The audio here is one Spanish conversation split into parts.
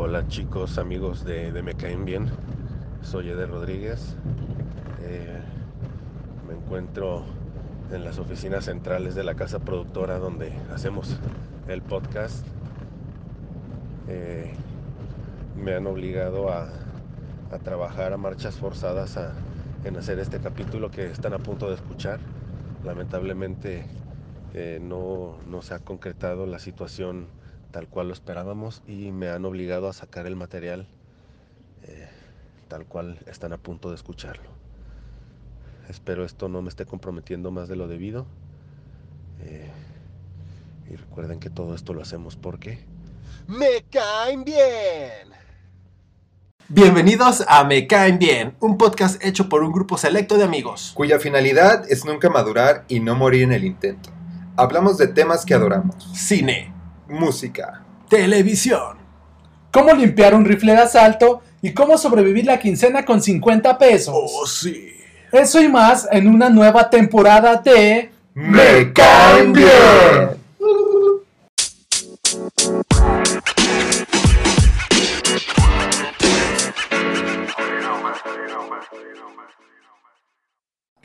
Hola chicos, amigos de, de Me Caen Bien. Soy Eder Rodríguez. Eh, me encuentro en las oficinas centrales de la casa productora donde hacemos el podcast. Eh, me han obligado a, a, trabajar a marchas forzadas a, en hacer este capítulo que están a punto de escuchar. Lamentablemente eh, no, no se ha concretado la situación tal cual lo esperábamos y me han obligado a sacar el material eh, tal cual están a punto de escucharlo. Espero esto no me esté comprometiendo más de lo debido. Eh, y recuerden que todo esto lo hacemos porque me caen bien. Bienvenidos a Me Caen Bien, un podcast hecho por un grupo selecto de amigos, cuya finalidad es nunca madurar y no morir en el intento. Hablamos de temas que adoramos. Cine, música, televisión, cómo limpiar un rifle de asalto y cómo sobrevivir la quincena con 50 pesos. Oh, sí. Eso y más en una nueva temporada de Me Caen Bien.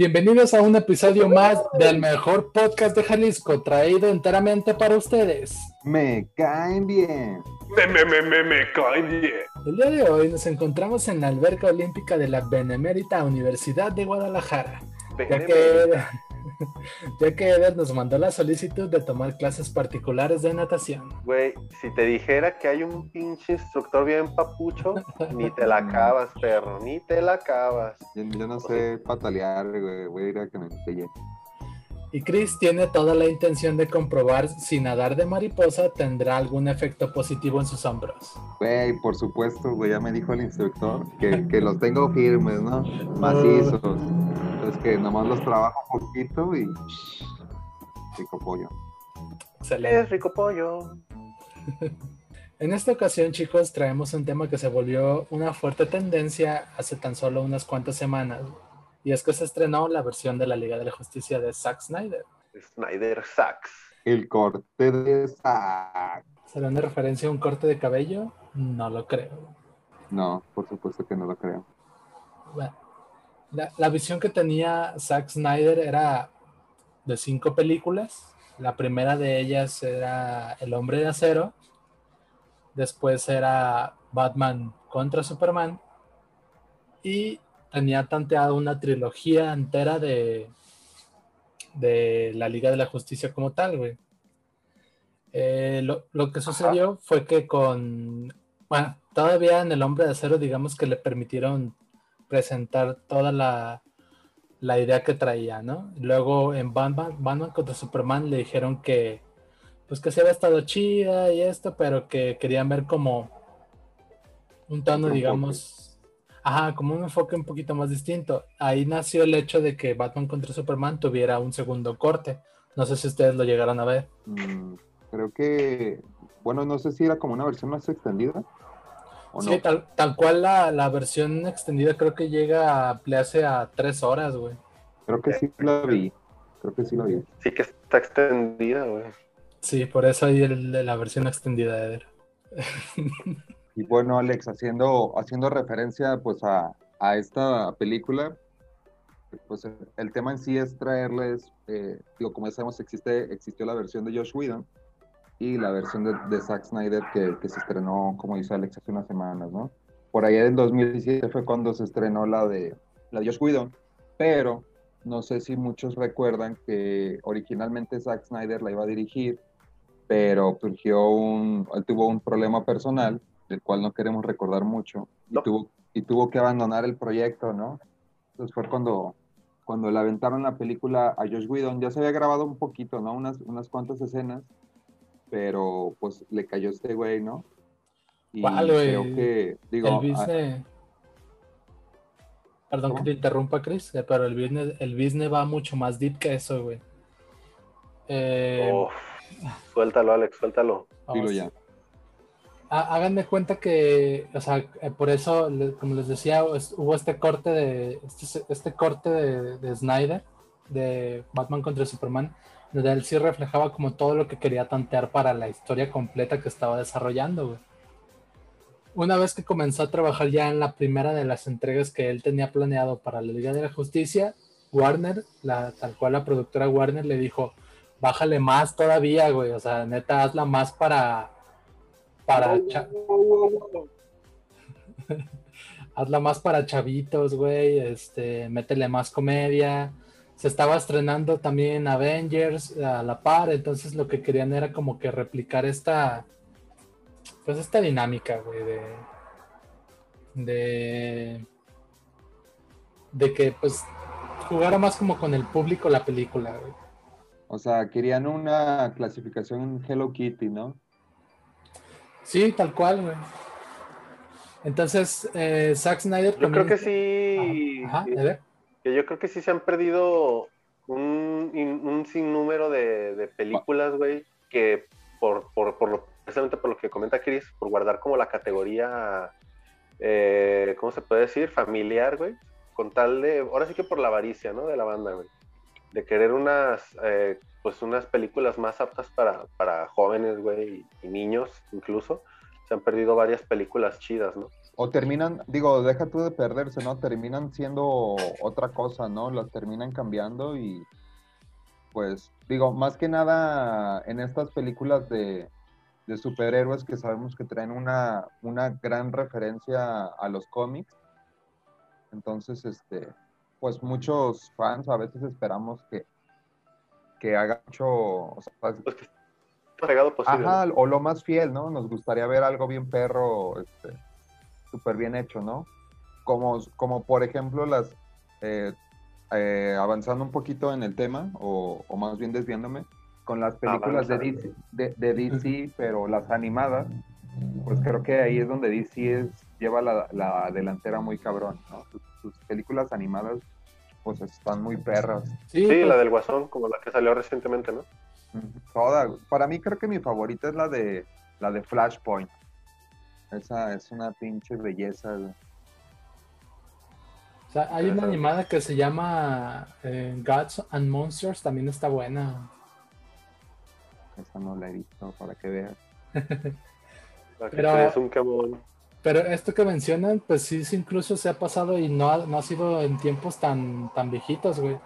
Bienvenidos a un episodio más del mejor podcast de Jalisco, traído enteramente para ustedes. Me caen bien. Me, me, me, me, me caen bien. El día de hoy nos encontramos en la alberca olímpica de la Benemérita Universidad de Guadalajara. Ya que, ya que Eder nos mandó la solicitud de tomar clases particulares de natación. Güey, si te dijera que hay un pinche instructor bien papucho, ni te la acabas, perro, ni te la acabas. Yo, yo no sé patalear, güey. Voy a ir a que me enseñe. Y Chris tiene toda la intención de comprobar si nadar de mariposa tendrá algún efecto positivo en sus hombros. Güey, por supuesto, güey. Ya me dijo el instructor que, que los tengo firmes, ¿no? Macizos. Que nomás los trabajo un poquito y. Rico pollo. Excelente. Es rico pollo. En esta ocasión, chicos, traemos un tema que se volvió una fuerte tendencia hace tan solo unas cuantas semanas. Y es que se estrenó la versión de la Liga de la Justicia de Zack Snyder. Snyder Sachs. El corte de Zack. ¿Será una referencia a un corte de cabello? No lo creo. No, por supuesto que no lo creo. Bueno, la, la visión que tenía Zack Snyder era de cinco películas. La primera de ellas era El Hombre de Acero. Después era Batman contra Superman. Y tenía tanteado una trilogía entera de, de la Liga de la Justicia como tal, güey. Eh, lo, lo, que sucedió fue que con, bueno, todavía en El Hombre de Acero, digamos que le permitieron presentar toda la, la idea que traía, ¿no? Luego en Batman, Batman contra Superman le dijeron que, pues que se había estado chida y esto, pero que querían ver como un tono, digamos, Ajá, como un enfoque un poquito más distinto. Ahí nació el hecho de que Batman contra Superman tuviera un segundo corte. No sé si ustedes lo llegaron a ver. Mm, creo que. Bueno, no sé si era como una versión más extendida. ¿O Sí, no? tal, tal cual la, la versión extendida creo que llega a ampliarse a tres horas, güey. Creo que sí la vi. Creo que sí la vi. Sí que está extendida, güey. Sí, por eso hay el- la versión extendida de Eder. Y bueno, Alex, haciendo, haciendo referencia pues a, a esta película, pues el, el tema en sí es traerles, eh, digo, como ya sabemos, existe, existió la versión de Josh Whedon y la versión de, de Zack Snyder que, que se estrenó, como dice Alex, hace unas semanas, ¿no? Por allá en 2017 fue cuando se estrenó la de, la de Josh Whedon, pero no sé si muchos recuerdan que originalmente Zack Snyder la iba a dirigir, pero surgió un, él tuvo un problema personal del cual no queremos recordar mucho, y, tuvo, y tuvo que abandonar el proyecto, ¿no? Entonces fue cuando, cuando le aventaron la película a Josh Whedon, ya se había grabado un poquito, ¿no? Unas, unas cuantas escenas, pero pues le cayó este güey, ¿no? Y ¿Cuál, güey? creo que, digo, el ah, business... Perdón ¿Cómo? que te interrumpa, Chris, eh, pero el business, el business va mucho más deep que eso, güey. Eh. Suéltalo, Alex, suéltalo. dilo ya. Há- Háganme cuenta que, o sea, eh, por eso, como les decía, hubo este corte de este, este corte de, de Snyder de Batman contra Superman, donde él sí reflejaba como todo lo que quería tantear para la historia completa que estaba desarrollando, güey. una vez que comenzó a trabajar ya en la primera de las entregas que él tenía planeado para la Liga de la Justicia, Warner, la, tal cual la productora Warner le dijo, bájale más todavía, güey, o sea, neta, hazla más para... para hazla más para chavitos, güey, este, métele más comedia. Se estaba estrenando también Avengers a la par, entonces lo que querían era como que replicar esta, pues esta dinámica, güey, de, de, de que pues jugara más como con el público la película, güey. O sea, querían una clasificación en Hello Kitty, ¿no? Sí, tal cual, güey. Entonces, eh, Zack Snyder Yo creo que sí. Ajá, a ver. Que yo creo que sí se han perdido un, un sinnúmero de, películas, güey, que por, por, por lo, precisamente por lo que comenta Chris, por guardar como la categoría, eh, ¿cómo se puede decir? Familiar, güey, con tal de, ahora sí que por la avaricia, ¿no? De la banda, güey, de querer unas, eh, pues unas películas más aptas para, para jóvenes, güey, y niños incluso, se han perdido varias películas chidas, ¿no? O terminan, digo, deja tú de perderse, ¿no? Terminan siendo otra cosa, ¿no? Las terminan cambiando y pues, digo, más que nada en estas películas de, de superhéroes que sabemos que traen una, una gran referencia a los cómics. Entonces, este, pues muchos fans a veces esperamos que, que haga mucho, o sea, Pues. ¿no? Ajá, o lo más fiel, ¿no? Nos gustaría ver algo bien perro, este, súper bien hecho, ¿no? Como, como por ejemplo las, eh, eh, avanzando un poquito en el tema, o, o más bien desviándome, con las películas de. DC, de, de DC, pero las animadas, pues creo que ahí es donde DC es, lleva la, la delantera muy cabrón, ¿no? Sus, sus películas animadas, pues están muy perras. Sí, Sí, pues, la del Guasón, como la que salió recientemente, ¿no? Toda, para mí creo que mi favorita es la de la de Flashpoint. Esa es una pinche belleza, güey. o sea, hay una animada que se llama eh, Gods and Monsters, también está buena. Esa no la he visto para que veas. Pero- es un quemón. Pero esto que mencionan, pues sí, sí, incluso se ha pasado y no ha, no ha sido en tiempos tan, tan viejitos, güey.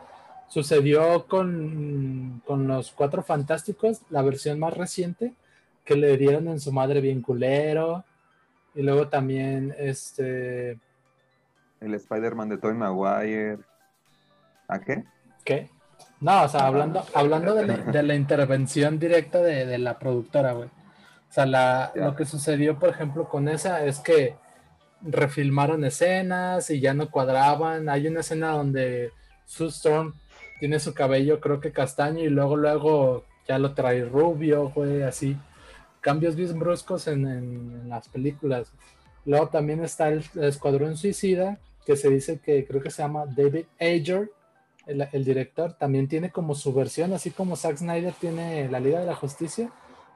Sucedió con, con los Cuatro Fantásticos, la versión más reciente, que le dieron en su madre bien culero. Y luego también, este, El Spider-Man de Tobey Maguire. ¿A qué? ¿qué? No, o sea, hablando, hablando de, la, de la intervención directa de, de la productora, güey. O sea, la, lo que sucedió, por ejemplo, con esa es que refilmaron escenas y ya no cuadraban. Hay una escena donde Sue Storm tiene su cabello, creo que castaño, y luego, luego ya lo trae rubio, güey, así. Cambios bien bruscos en, las películas. Luego también está el, Escuadrón Suicida, que se dice que creo que se llama David Ayer, el, director. También tiene como su versión, así como Zack Snyder tiene la Liga de la Justicia.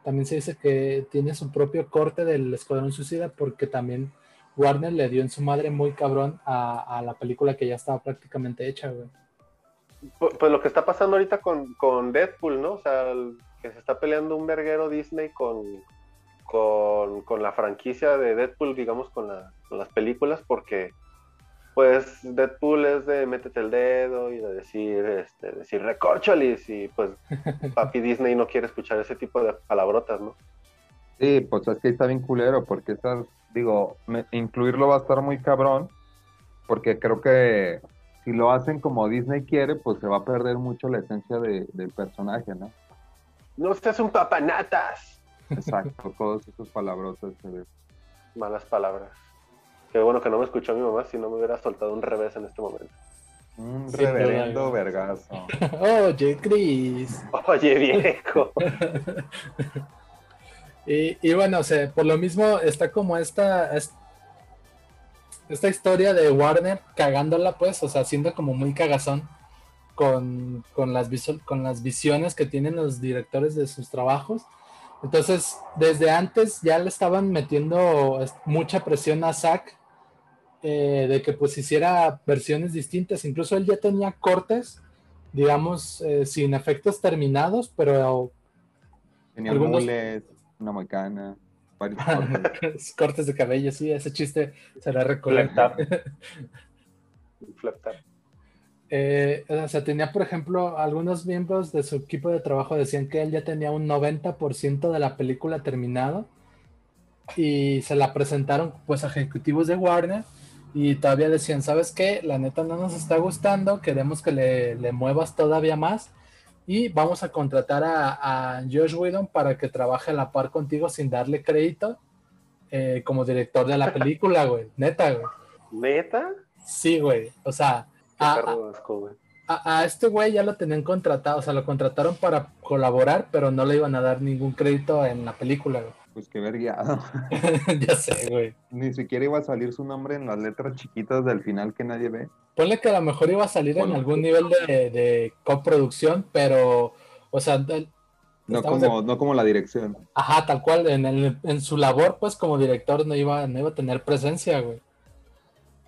También se dice que tiene su propio corte del Escuadrón Suicida porque también Warner le dio en su madre muy cabrón a, la película que ya estaba prácticamente hecha, güey. Pu- Pues lo que está pasando ahorita con, con Deadpool, ¿no? O sea, el- que se está peleando un verguero Disney con, con, con la franquicia de Deadpool, digamos, con, la- con las películas, porque pues Deadpool es de métete el dedo y de decir, este, decir recorcholis, y pues papi Disney no quiere escuchar ese tipo de palabrotas, ¿no? Sí, pues es que está bien culero, porque esas, digo, me- incluirlo va a estar muy cabrón, porque creo que si lo hacen como Disney quiere, pues se va a perder mucho la esencia de- del personaje, ¿no? No seas un papanatas. Exacto, todos esos palabrotas. se ve. Malas palabras. Qué bueno que no me escuchó mi mamá, si no me hubiera soltado un revés en este momento. Un reverendo vergazo. Oye, Chris. Oye, viejo. Y, y bueno, o sea, por lo mismo está como esta, es- esta historia de Warner cagándola, pues, o sea, siendo como muy cagazón con, con, las, con las visiones que tienen los directores de sus trabajos. Entonces, desde antes ya le estaban metiendo mucha presión a Zack eh, de que pues hiciera versiones distintas. Incluso él ya tenía cortes, digamos, eh, sin efectos terminados, pero Tenía Algunos- mules, una moicana. varios cortes. Cortes de cabello, sí, ese chiste será recurrente. Eh, o sea, tenía, por ejemplo, algunos miembros de su equipo de trabajo decían que él ya tenía un 90% de la película terminado y se la presentaron pues a ejecutivos de Warner y todavía decían, ¿sabes qué? La neta no nos está gustando, queremos que le, le muevas todavía más y vamos a contratar a, a Josh Whedon para que trabaje a la par contigo sin darle crédito eh, como director de la película, güey. Neta, güey. ¿Neta? Sí, güey. O sea, a, perro asco, güey. a- a este güey ya lo tenían contratado, o sea, lo contrataron para colaborar, pero no le iban a dar ningún crédito en la película, güey. Pues qué verguiado. ya sé, güey. Ni siquiera iba a salir su nombre en las letras chiquitas del final que nadie ve. Ponle que a lo mejor iba a salir en algún nivel de, de coproducción, pero, o sea, No de- como, no como la dirección. ajá, tal cual, en, el- en su labor, pues como director no iba, no iba a tener presencia, güey.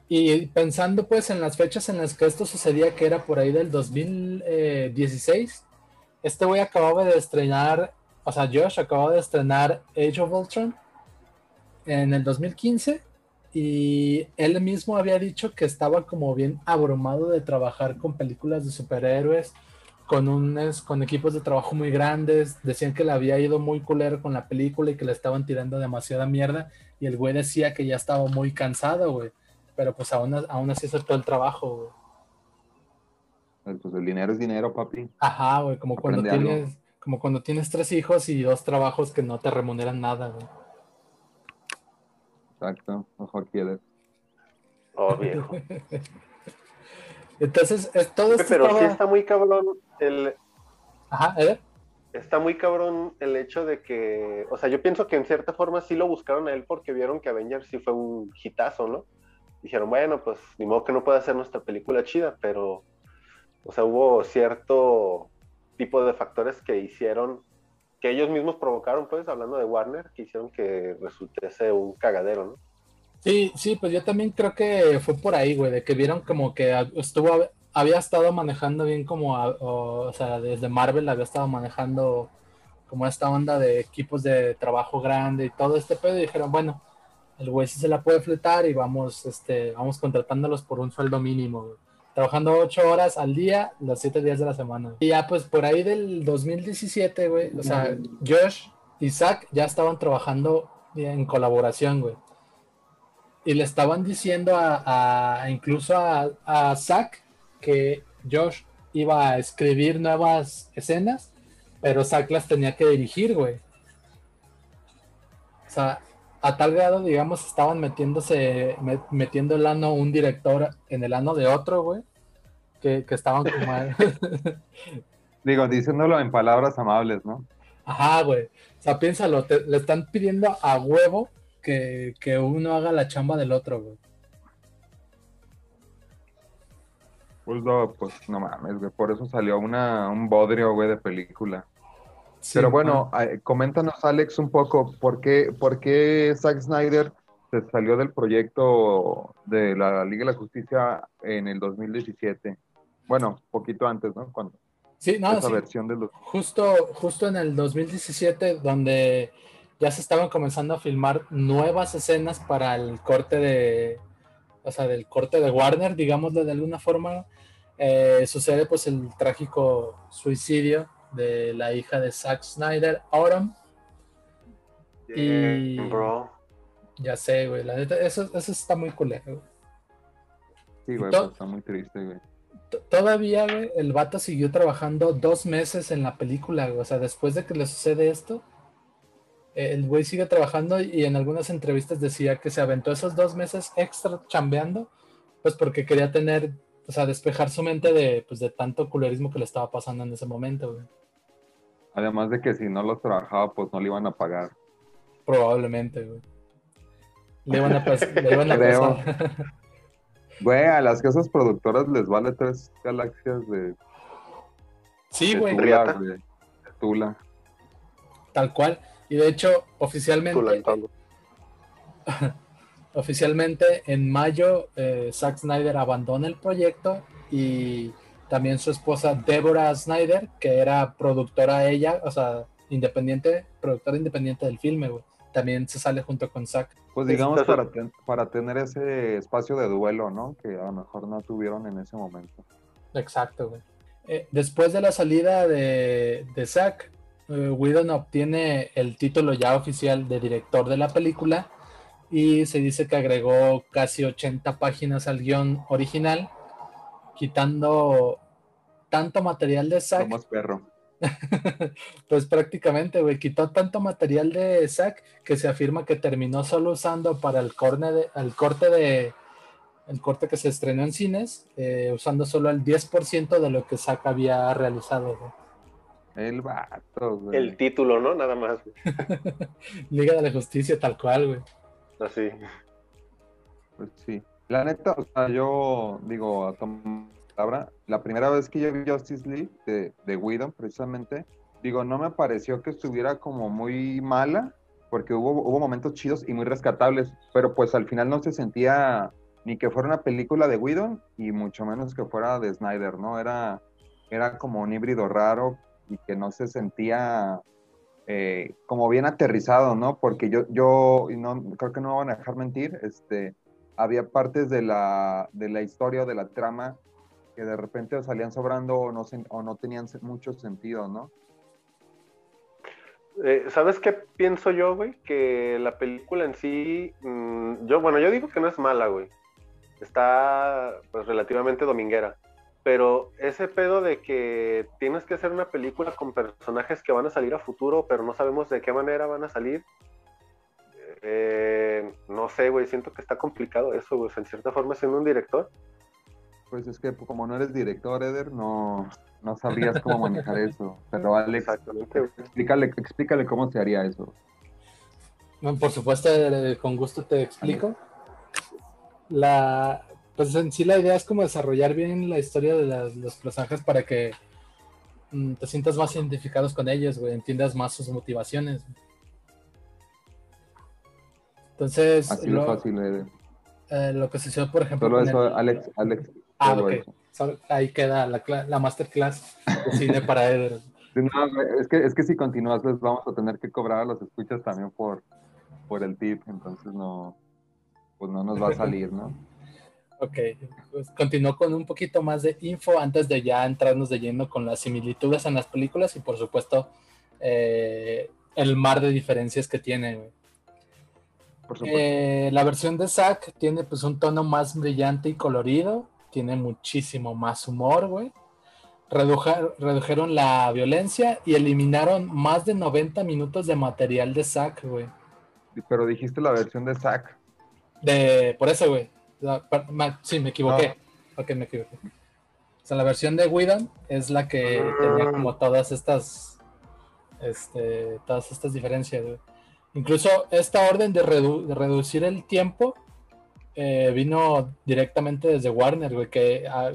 Y pensando pues en las fechas en las que esto sucedía, que era por ahí del 2016, este güey acababa de estrenar, o sea, Josh acababa de estrenar Age of Ultron en el 2015 y él mismo había dicho que estaba como bien abrumado de trabajar con películas de superhéroes, con, unes, con equipos de trabajo muy grandes, decían que le había ido muy culero con la película y que le estaban tirando demasiada mierda y el güey decía que ya estaba muy cansado, güey, pero pues aún, aún así aceptó el trabajo, güey. Pues el dinero es dinero, papi. Ajá, güey, como cuando algo. tienes, como cuando tienes tres hijos y dos trabajos que no te remuneran nada, güey. Exacto. Ojo aquí. Eder. Oh, viejo. Entonces, es, todo esto Pero sí está muy cabrón el, Ajá, ¿eh? está muy cabrón el hecho de que, o sea, yo pienso que en cierta forma sí lo buscaron a él porque vieron que Avengers sí fue un hitazo, ¿no? Dijeron, bueno, pues ni modo que no pueda hacer nuestra película chida, pero, o sea, hubo cierto tipo de factores que hicieron, que ellos mismos provocaron, pues, hablando de Warner, que hicieron que resultase un cagadero, ¿no? Sí, sí, pues yo también creo que fue por ahí, güey, de que vieron como que estuvo, había estado manejando bien como, o, o sea, desde Marvel había estado manejando como esta onda de equipos de trabajo grande y todo este pedo y dijeron, bueno, el güey sí se la puede fletar y vamos, este, vamos contratándolos por un sueldo mínimo, güey. Trabajando ocho horas al día, los siete días de la semana. Y ya pues por ahí del 2017, güey, o sea, Josh y Zack ya estaban trabajando en colaboración, güey y le estaban diciendo a, a- incluso a, a Zack que Josh iba a escribir nuevas escenas, pero Zack las tenía que dirigir, güey. O sea, a tal grado, digamos, estaban metiéndose, me- metiendo el ano un director en el ano de otro, güey. Que, que estaban como... Digo, diciéndolo en palabras amables, ¿no? Ajá, güey. O sea, piénsalo, te- le están pidiendo a huevo que, que uno haga la chamba del otro, güey. Pues no, pues no mames, güey. Por eso salió una, un bodrio, güey, de película. Sí, Pero bueno, eh, coméntanos, Alex, un poco, ¿por qué, por qué Zack Snyder se salió del proyecto de la Liga de la Justicia en el 2017? Bueno, poquito antes, ¿no? Cuando Sí, no, esa sí. versión de los... Justo, justo en el 2017, donde ya se estaban comenzando a filmar nuevas escenas para el corte de, o sea, del corte de Warner, digámoslo de alguna forma, eh, sucede pues el trágico suicidio de la hija de Zack Snyder, Autumn. Y- Bro. Ya sé, güey, la neta, eso, eso está muy culero. güey. Sí, güey, pues está muy triste, güey. Todavía, güey, el vato siguió trabajando dos meses en la película, güey. O sea, después de que le sucede esto, el güey sigue trabajando y en algunas entrevistas decía que se aventó esos dos meses extra chambeando, pues porque quería tener, o sea, despejar su mente de, pues, de tanto culerismo que le estaba pasando en ese momento, güey. Además de que si no los trabajaba, pues no le iban a pagar. Probablemente, güey. Le iban a, pas- le iban a Creo. pasar. Güey, a las casas productoras les vale tres galaxias de, sí, de güey, Tula. De Tula. tal cual. Y de hecho, oficialmente, Tulantando. Oficialmente en mayo, eh, Zack Snyder abandona el proyecto y también su esposa Deborah Snyder, que era productora ella, o sea, independiente, productora independiente del filme, güey. también se sale junto con Zack. Pues digamos para, ten- para tener ese espacio de duelo, ¿no? Que a lo mejor no tuvieron en ese momento. Exacto, güey. Eh, después de la salida de, de Zack, eh, Whedon obtiene el título ya oficial de director de la película y se dice que agregó casi 80 páginas al guion original, quitando tanto material de Zack Somos perro. pues prácticamente, güey, quitó tanto material de Zack que se afirma que terminó solo usando para el, corne de, el corte de el corte que se estrenó en cines, eh, usando solo el 10% de lo que Zack había realizado. güey. El vato, güey. El título, ¿no? Nada más, güey. Liga de la Justicia, tal cual, güey. Así. Pues sí. La neta, o sea, yo digo, a tomar palabra, la primera vez que yo vi Justice League de, de Whedon, precisamente, digo, no me pareció que estuviera como muy mala, porque hubo, hubo momentos chidos y muy rescatables, pero pues al final no se sentía ni que fuera una película de Whedon y mucho menos que fuera de Snyder, ¿no? Era, era como un híbrido raro y que no se sentía eh, como bien aterrizado, ¿no? Porque yo, yo no, creo que no me van a dejar mentir, este, había partes de la, de la historia o de la trama que de repente salían sobrando o no, o no tenían mucho sentido, ¿no? Eh, ¿Sabes qué pienso yo, güey? Que la película en sí, mm, yo, bueno, yo digo que no es mala, güey. Está, pues, relativamente dominguera. Pero ese pedo de que tienes que hacer una película con personajes que van a salir a futuro, pero no sabemos de qué manera van a salir. eh, no sé, güey, siento que está complicado eso, güey. En cierta forma, siendo un director, Pues es que como no eres director, Eder, no, no sabrías cómo manejar eso. Pero Alex, explícale, explícale cómo se haría eso. Bueno, por supuesto, eh, con gusto te explico. La, pues en sí la idea es como desarrollar bien la historia de las- los personajes para que mm, te sientas más identificados con ellos, güey, entiendas más sus motivaciones. Entonces, Así lo, fácil, Eder. eh, lo que sucedió, por ejemplo, Solo eso, el- Alex, Alex. Ah, ok. eso. Ahí queda la, cla- la masterclass de cine para Eder. No, es, que, es que si continúas, les vamos a tener que cobrar a los escuchas también por, por el tip, entonces no, pues no nos va a salir, ¿no? Ok, pues continúo con un poquito más de info antes de ya entrarnos de lleno con las similitudes en las películas y por supuesto eh, el mar de diferencias que tiene. güey. Por supuesto. Eh, la versión de Zack tiene pues un tono más brillante y colorido, tiene muchísimo más humor, güey. Reduja- redujeron la violencia y eliminaron más de 90 minutos de material de Zack, güey. Pero dijiste la versión de Zack. De, por eso, güey. Sí, me equivoqué. Ok, me equivoqué. O sea, la versión de Whedon es la que tenía como todas estas, este, todas estas diferencias, güey. Incluso esta orden de, redu- de reducir el tiempo eh, vino directamente desde Warner, güey, que ah,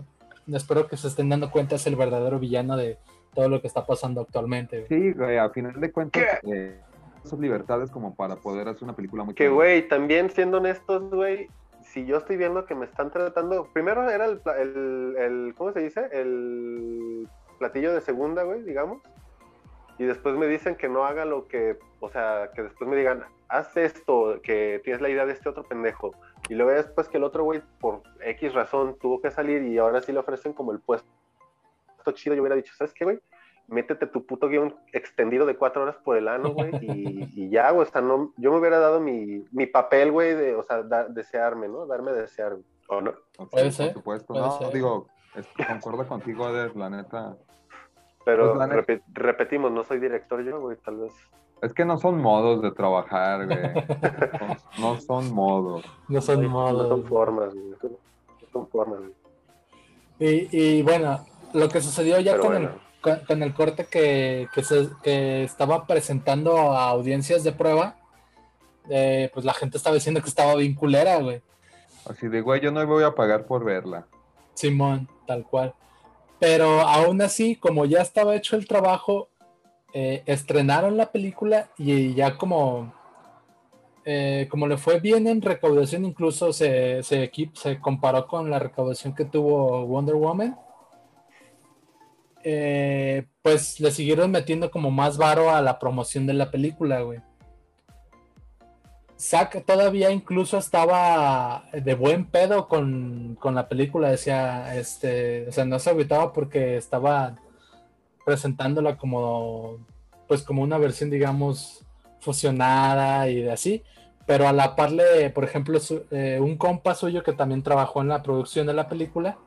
espero que se estén dando cuenta es el verdadero villano de todo lo que está pasando actualmente, güey. Sí, güey, a final de cuentas, eh, esas libertades como para poder hacer una película muy Que, güey, también siendo honestos, güey, si yo estoy viendo que me están tratando. Primero era el, pla- el, el- ¿cómo se dice? El platillo de segunda, güey, digamos. Y después me dicen que no haga lo que. O sea, que después me digan, haz esto, que tienes la idea de este otro pendejo. Y luego después que el otro, güey, por X razón tuvo que salir y ahora sí le ofrecen como el puesto chido. Yo hubiera dicho, ¿sabes qué, güey? métete tu puto guion extendido de cuatro horas por el ano, güey, y, y ya, güey, o sea, no, yo me hubiera dado mi, mi papel, güey, de, o sea, da- desearme, ¿no? Darme a desear, güey. ¿o no? Puede por ser, supuesto. puede no, ser. digo, es- concuerdo contigo, Eder, la neta. Pero Pues, la neta- repe- repetimos, no soy director yo, güey, tal vez. Es que no son modos de trabajar, güey. No, no son modos. No son Güey, modos. No son formas, güey. No son formas, güey. Y, y bueno, lo que sucedió ya con, bueno. el, con, con el corte que, que, se, que estaba presentando a audiencias de prueba, eh, pues la gente estaba diciendo que estaba bien culera, güey. Así de, güey, yo no voy a pagar por verla. Simón, tal cual. Pero aún así, como ya estaba hecho el trabajo, eh, estrenaron la película y ya como, eh, como le fue bien en recaudación, incluso se, se, se comparó con la recaudación que tuvo Wonder Woman. eh, pues le siguieron metiendo como más varo a la promoción de la película, güey. Zack todavía incluso estaba de buen pedo con, con la película, decía, este, o sea, no se agüitaba porque estaba presentándola como, pues como una versión, digamos, fusionada y de así, pero a la par le, por ejemplo, su- eh, un compa suyo que también trabajó en la producción de la película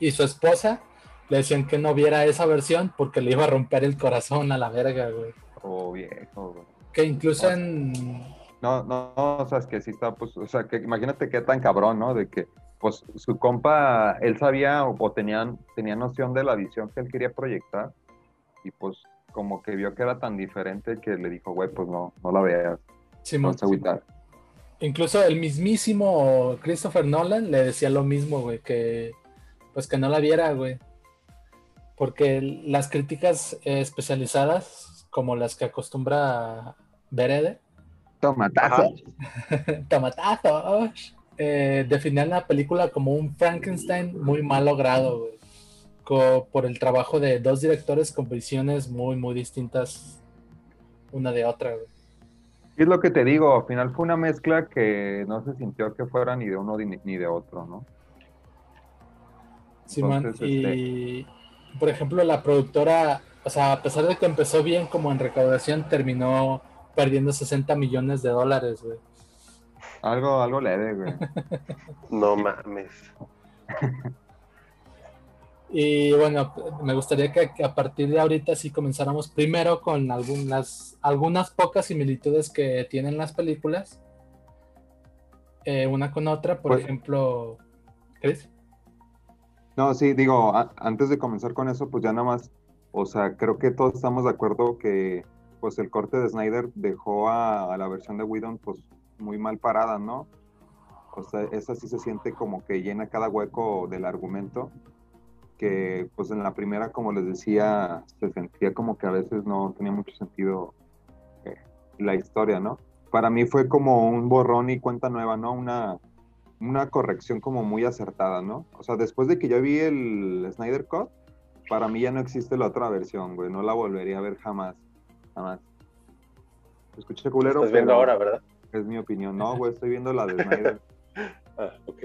y su esposa le decían que no viera esa versión porque le iba a romper el corazón a la verga, güey. Oh, viejo, güey. Que incluso Ah. en... No, no, no, o sea, es que sí está, pues, o sea, que imagínate qué tan cabrón, ¿no? De que, pues, su compa, él sabía o, o tenían, tenía noción de la visión que él quería proyectar y pues como que vio que era tan diferente que le dijo, güey, pues no, no la veas, no Simón, se agüitar. Incluso el mismísimo Christopher Nolan le decía lo mismo, güey, que pues que no la viera, güey. Porque las críticas eh, especializadas, como las que acostumbra Berede, Tomatazo. Tomatazos, eh, definían la película como un Frankenstein muy mal logrado, güey. Co- por el trabajo de dos directores con visiones muy, muy distintas una de otra, güey. Y es lo que te digo, al final fue una mezcla que no se sintió que fuera ni de uno ni ni de otro, ¿no? Simón, Entonces, y por ejemplo, la productora, o sea, a pesar de que empezó bien como en recaudación, terminó perdiendo 60 millones de dólares, güey. Algo, algo leve, güey. No mames. Y bueno, me gustaría que, que a partir de ahorita sí comenzáramos primero con algunas, algunas pocas similitudes que tienen las películas, eh, una con otra, por Pues- ejemplo, Chris. No, sí, digo, a- antes de comenzar con eso, pues ya nada más, o sea, creo que todos estamos de acuerdo que pues el corte de Snyder dejó a, a la versión de Whedon pues muy mal parada, ¿no? O sea, esa sí se siente como que llena cada hueco del argumento, que pues en la primera, como les decía, se sentía como que a veces no tenía mucho sentido eh, la historia, ¿no? Para mí fue como un borrón y cuenta nueva, ¿no? Una, una corrección como muy acertada, ¿no? O sea, después de que yo vi el Snyder Cut, para mí ya no existe la otra versión, güey. No la volvería a ver jamás. Jamás. Escuché culero, Estás viendo pero ahora, ¿verdad? Es mi opinión. No, güey, estoy viendo la de Snyder. Ah, ok.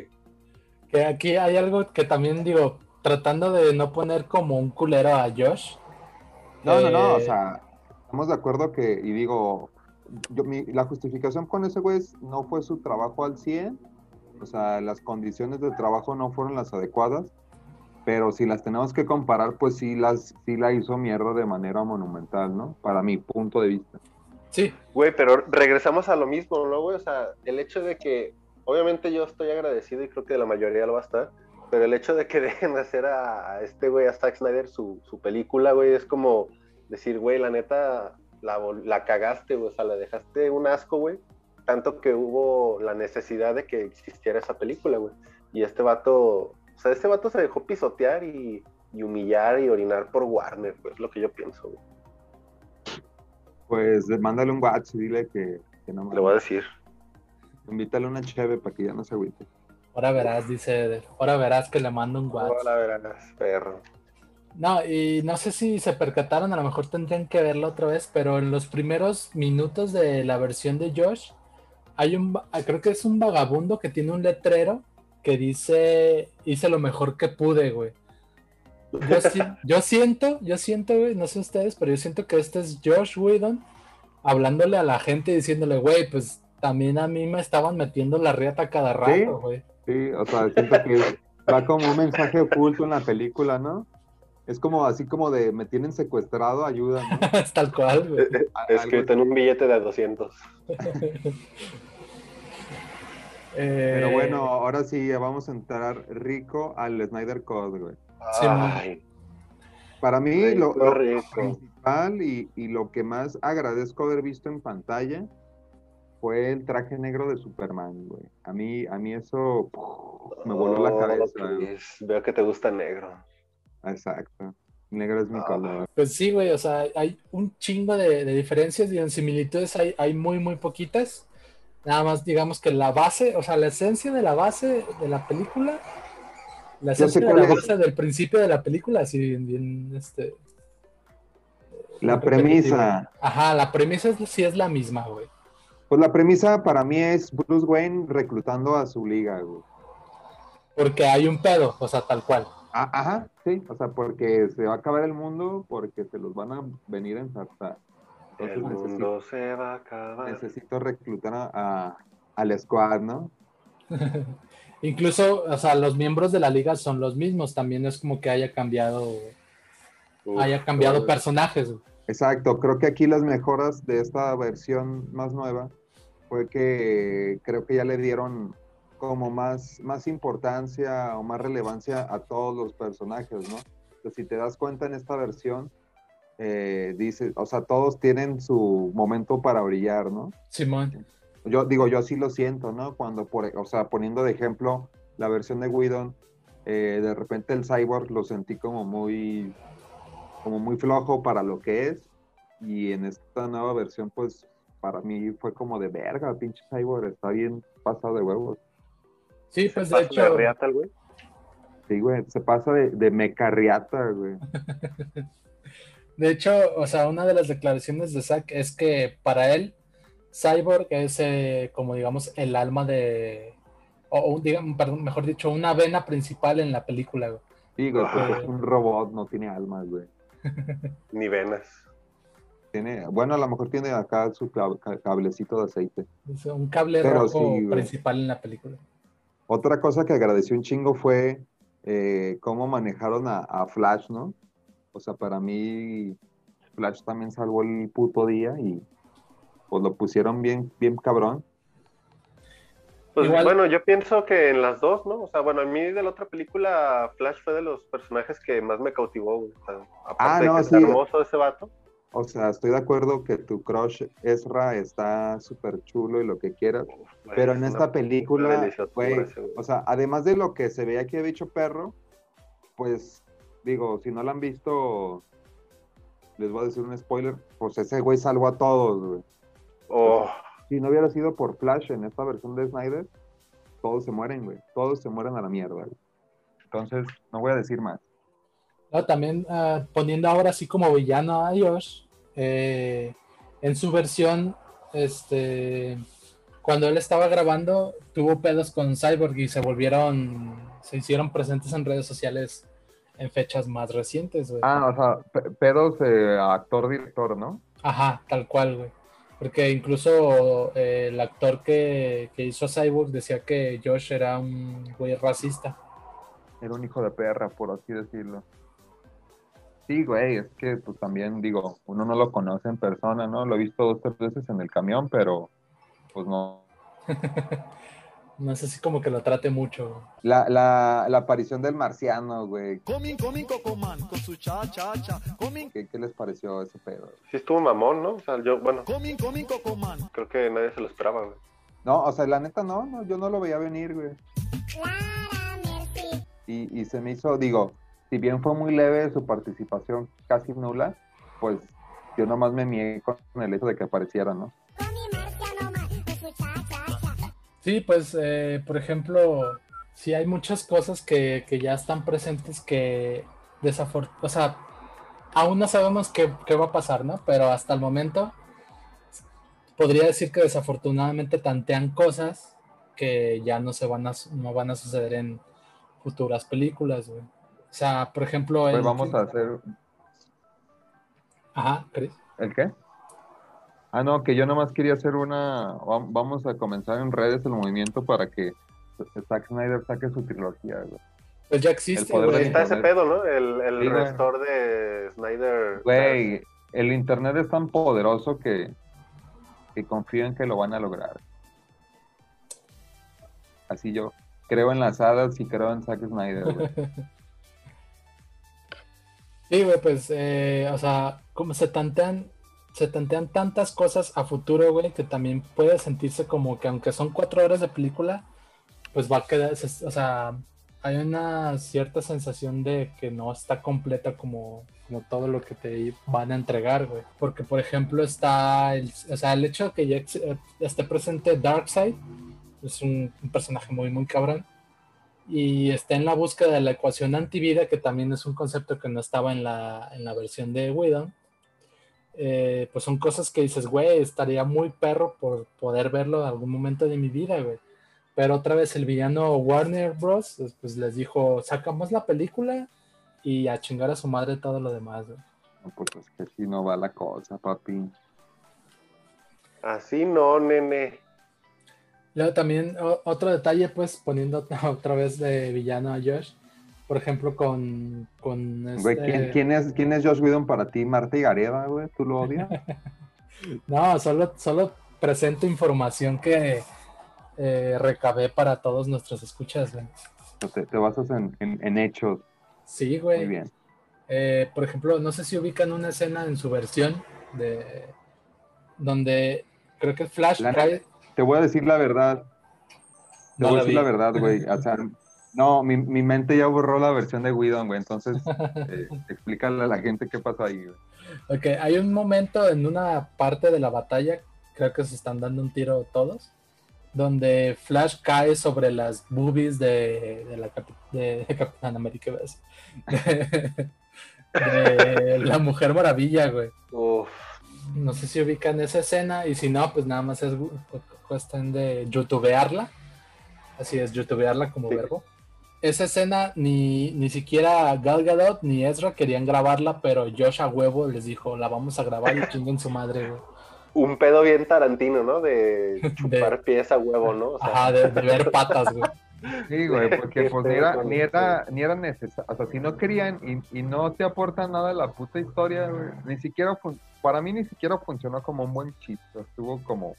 Que aquí hay algo que también digo, tratando de no poner como un culero a Josh. No, no, no, o eh, sea, estamos de acuerdo que, y digo, yo, mi- la justificación con ese güey es, no fue su trabajo al 100, o sea, las condiciones de trabajo no fueron las adecuadas, pero si las tenemos que comparar, pues sí, las, sí la hizo mierda de manera monumental, ¿no? Para mi punto de vista. Sí, Güey, pero regresamos a lo mismo, ¿no, güey? O sea, el hecho de que, obviamente yo estoy agradecido y creo que la mayoría lo va a estar, pero el hecho de que dejen de hacer a, este güey, a Zack Snyder, su, su película, güey, es como decir, güey, la neta, la, la cagaste, güey, o sea, la dejaste un asco, güey, tanto que hubo la necesidad de que existiera esa película, güey. Y este vato, o sea, este vato se dejó pisotear y, humillar y orinar por Warner, pues, es lo que yo pienso, güey. Pues mándale un WhatsApp y dile que, que no Le voy a decir. Invítale una cheve para que ya no se agüite. ahora verás, dice Eder. Ahora verás que le mando un WhatsApp. Hola, verás, perro. No, y no sé si se percataron, a lo mejor tendrían que verlo otra vez, pero en los primeros minutos de la versión de Josh, hay un, creo que es un vagabundo que tiene un letrero que dice, hice lo mejor que pude, güey. Yo, si- yo siento, yo siento, güey, no sé ustedes, pero yo siento que este es Josh Whedon hablándole a la gente y diciéndole, güey, pues también a mí me estaban metiendo la riata cada rato, güey. Sí, o sea, siento que va como un mensaje oculto en la película, ¿no? Es como así como de me tienen secuestrado, ayuda, ¿no? Es tal cual, güey. A- Escrito en un billete de 200. Pero Eh, bueno, ahora sí vamos a entrar rico al Snyder Code, güey. Sí, Ay, Para mí, rico, lo, lo principal y, y lo que más agradezco haber visto en pantalla fue el traje negro de Superman, güey. A mí, a mí eso uf, me voló la Oh, cabeza. Chris, Veo que te gusta negro. Exacto. Negro es mi Ah. color. Pues sí, güey, o sea, hay un chingo de, de diferencias y en similitudes hay, hay muy, muy poquitas. Nada más digamos que la base, o sea, la esencia de la base de la película, la sé cuál la es. base del principio de la película, así bien, bien, este... La repetitiva. premisa. Ajá, la premisa es- sí es la misma, güey. Pues la premisa para mí es Bruce Wayne reclutando a su liga, güey. Porque hay un pedo, o sea, tal cual. Ah, ajá, sí, o sea, porque se va a acabar el mundo, porque se los van a venir a ensartar. El Entonces necesito, mundo se va a acabar. necesito reclutar a, a- al squad, ¿no? Incluso, o sea, los miembros de la liga son los mismos. También es como que haya cambiado, Uf, haya cambiado todo- personajes. Exacto, creo que aquí las mejoras de esta versión más nueva fue que creo que ya le dieron como más, más importancia o más relevancia a todos los personajes, ¿no? Entonces, si te das cuenta en esta versión, eh, dice, o sea, todos tienen su momento para brillar, ¿no? Simón. Yo digo, yo sí lo siento, ¿no? Cuando, por, o sea, poniendo de ejemplo la versión de Whedon, eh, de repente el cyborg lo sentí como muy, como muy flojo para lo que es, y en esta nueva versión, pues, para mí fue como de verga, pinche cyborg, está bien pasado de huevos. Sí, pues de pasa de hecho, riata el güey. Sí, güey, se pasa de, de mecarriata, güey. de hecho, o sea, una de las declaraciones de Zack es que para él, Cyborg es eh, como digamos el alma de, o un, digamos, perdón, mejor dicho, una vena principal en la película. güey. Sí, güey, porque Ah. es un robot, no tiene almas, güey. Ni venas. Tiene, bueno, a lo mejor tiene acá su cab- ca- cablecito de aceite. Es un cable Pero rojo sí, principal en la película. Otra cosa que agradeció un chingo fue eh, cómo manejaron a, a Flash, ¿no? O sea, para mí Flash también salvó el puto día y pues lo pusieron bien, bien cabrón. Pues Igual- bueno, yo pienso que en las dos, ¿no? O sea, bueno, a mí de la otra película, Flash fue de los personajes que más me cautivó, güey. O sea, aparte Ah, de no, es sí. hermoso ese vato. O sea, estoy de acuerdo que tu crush Ezra está súper chulo y lo que quieras, uf, pero en esta película, güey. o sea, además de lo que se veía aquí de bicho perro, pues digo, si no la han visto, les voy a decir un spoiler, pues ese güey salvó a todos, güey. Oh, Si no hubiera sido por Flash en esta versión de Snyder, todos se mueren, güey. Todos se mueren a la mierda, güey. Entonces, no voy a decir más. No, también ah, poniendo ahora así como villano a Josh, eh, en su versión, este, cuando él estaba grabando, tuvo pedos con Cyborg y se volvieron, se hicieron presentes en redes sociales en fechas más recientes, güey. Ah, o sea, pe- pedos eh, actor-director, ¿no? Ajá, tal cual, güey. Porque incluso eh, el actor que, que hizo Cyborg decía que Josh era un güey racista. Era un hijo de perra, por así decirlo. Sí, güey, es que pues también digo, uno no lo conoce en persona, ¿no? Lo he visto dos, tres veces en el camión, pero pues no. No es así como que lo trate mucho. La, la, la aparición del marciano, güey. Comin, comin, cocoman, con su cha, cha, cha. Comin, ¿Qué, qué les pareció ese pedo? sí estuvo mamón, ¿no? O sea, yo, bueno, comin, comin, cocoman. creo que nadie se lo esperaba, güey. No, o sea, la neta no, no, yo no lo veía venir, güey. Y, y se me hizo, digo, si bien fue muy leve su participación, casi nula, pues yo nomás me mié con el hecho de que apareciera, ¿no? Sí, pues, eh, por ejemplo, sí hay muchas cosas que, que ya están presentes que desafortunadamente, o sea, aún no sabemos qué, qué va a pasar, ¿no? Pero hasta el momento podría decir que desafortunadamente tantean cosas que ya no se van a, no van a suceder en futuras películas, güey. O sea, por ejemplo, Pues vamos a hacer, Ajá, Chris. ¿el qué? Ah, no, que yo nomás quería hacer una, vam- vamos a comenzar en redes el movimiento para que Zack Snyder saque su trilogía, güey. Pues ya existe, poder güey. Está ese Internet. pedo, ¿no? El, el Sí, güey. de Snyder. Güey, el internet es tan poderoso que, que confío en que lo van a lograr. Así yo creo en las hadas y creo en Zack Snyder, güey. Sí, güey, pues, eh, o sea, como se tantean, se tantean tantas cosas a futuro, güey, que también puede sentirse como que aunque son cuatro horas de película, pues va a quedar, o sea, hay una cierta sensación de que no está completa como, todo lo que te van a entregar, güey. Porque, por ejemplo, está, el, o sea, el hecho de que ya eh, esté presente Darkseid, es un, un personaje muy, muy cabrón y está en la búsqueda de la ecuación antivida, que también es un concepto que no estaba en la, en la versión de Whedon. Eh, pues son cosas que dices, güey, estaría muy perro por poder verlo en algún momento de mi vida, güey. Pero otra vez el villano Warner Bros. pues les dijo, sacamos la película y a chingar a su madre todo lo demás, güey. No, pues es que así no va la cosa, papi. Así no, nene. Luego también o- otro detalle, pues poniendo otra vez de villano a Josh, por ejemplo, con, con Güey, este- ¿quién, quién es, ¿quién es Josh Whedon para ti? ¿Marta y Gareda, güey? ¿Tú lo odias? No, solo, solo presento información que eh, recabé para todos nuestros escuchas, güey. Te, te basas en, en- en hechos. Sí, güey. Muy bien. Eh, por ejemplo, no sé si ubican una escena en su versión de donde creo que Flash La cae. Te voy a decir la verdad. Te No voy a decir vi. la verdad, güey. O sea, no, mi, mi mente ya borró la versión de Whedon, güey. Entonces, eh, explícale a la gente qué pasó ahí, güey. Ok, hay un momento en una parte de la batalla, creo que se están dando un tiro todos, donde Flash cae sobre las boobies de, de la capi- de, de Capitán América, de, de la Mujer Maravilla, güey. Uf. No sé si ubican esa escena y si no, pues nada más es cuestión de youtubearla. Así es, youtubearla como Sí. verbo. Esa escena ni, ni siquiera Gal Gadot ni Ezra querían grabarla, pero Josh a huevo les dijo, la vamos a grabar y chinguen su madre, güey. Un pedo bien tarantino, ¿no? De chupar pies a huevo, ¿no? O sea, Ajá, de, de ver patas, güey. Sí, güey, porque pues ni era, ni era, ni era necesario, o sea, si no querían y, y no te aportan nada de la puta historia, güey, ni siquiera, fun- para mí ni siquiera funcionó como un buen chiste, estuvo como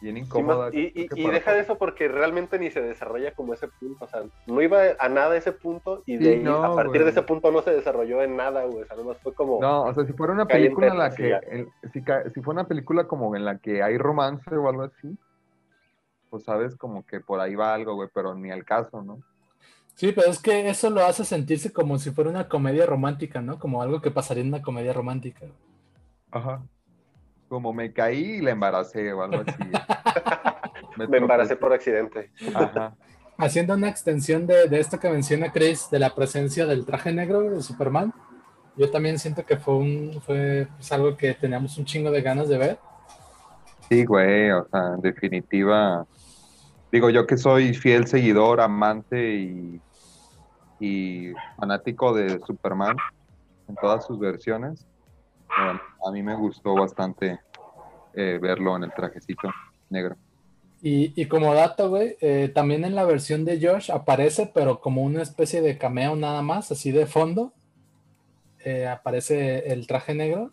bien incómoda. y, y- deja de eso porque realmente ni se desarrolla como ese punto. O sea, no iba a nada ese punto y de Sí, ahí, no, a partir güey. de ese punto no se desarrolló en nada, güey. O sea, nomás fue como. No, o sea, si fuera una película en la que, en- si, si fue una película como en la que hay romance o algo así, pues sabes como que por ahí va algo, güey, pero ni al caso, ¿no? Sí, pero es que eso lo hace sentirse como si fuera una comedia romántica, ¿no? Como algo que pasaría en una comedia romántica. Ajá. Como me caí y la embaracé o algo así. Me embaracé por accidente. Ajá. Haciendo una extensión de, de esto que menciona Chris, de la presencia del traje negro de Superman, yo también siento que fue, un, fue pues, algo que teníamos un chingo de ganas de ver. Sí, güey, o sea, en definitiva. Digo, yo que soy fiel seguidor, amante y, y fanático de Superman en todas sus versiones, eh, a mí me gustó bastante eh, verlo en el trajecito negro. Y, como dato, güey, eh, también en la versión de Josh aparece, pero como una especie de cameo nada más, así de fondo, eh, aparece el traje negro.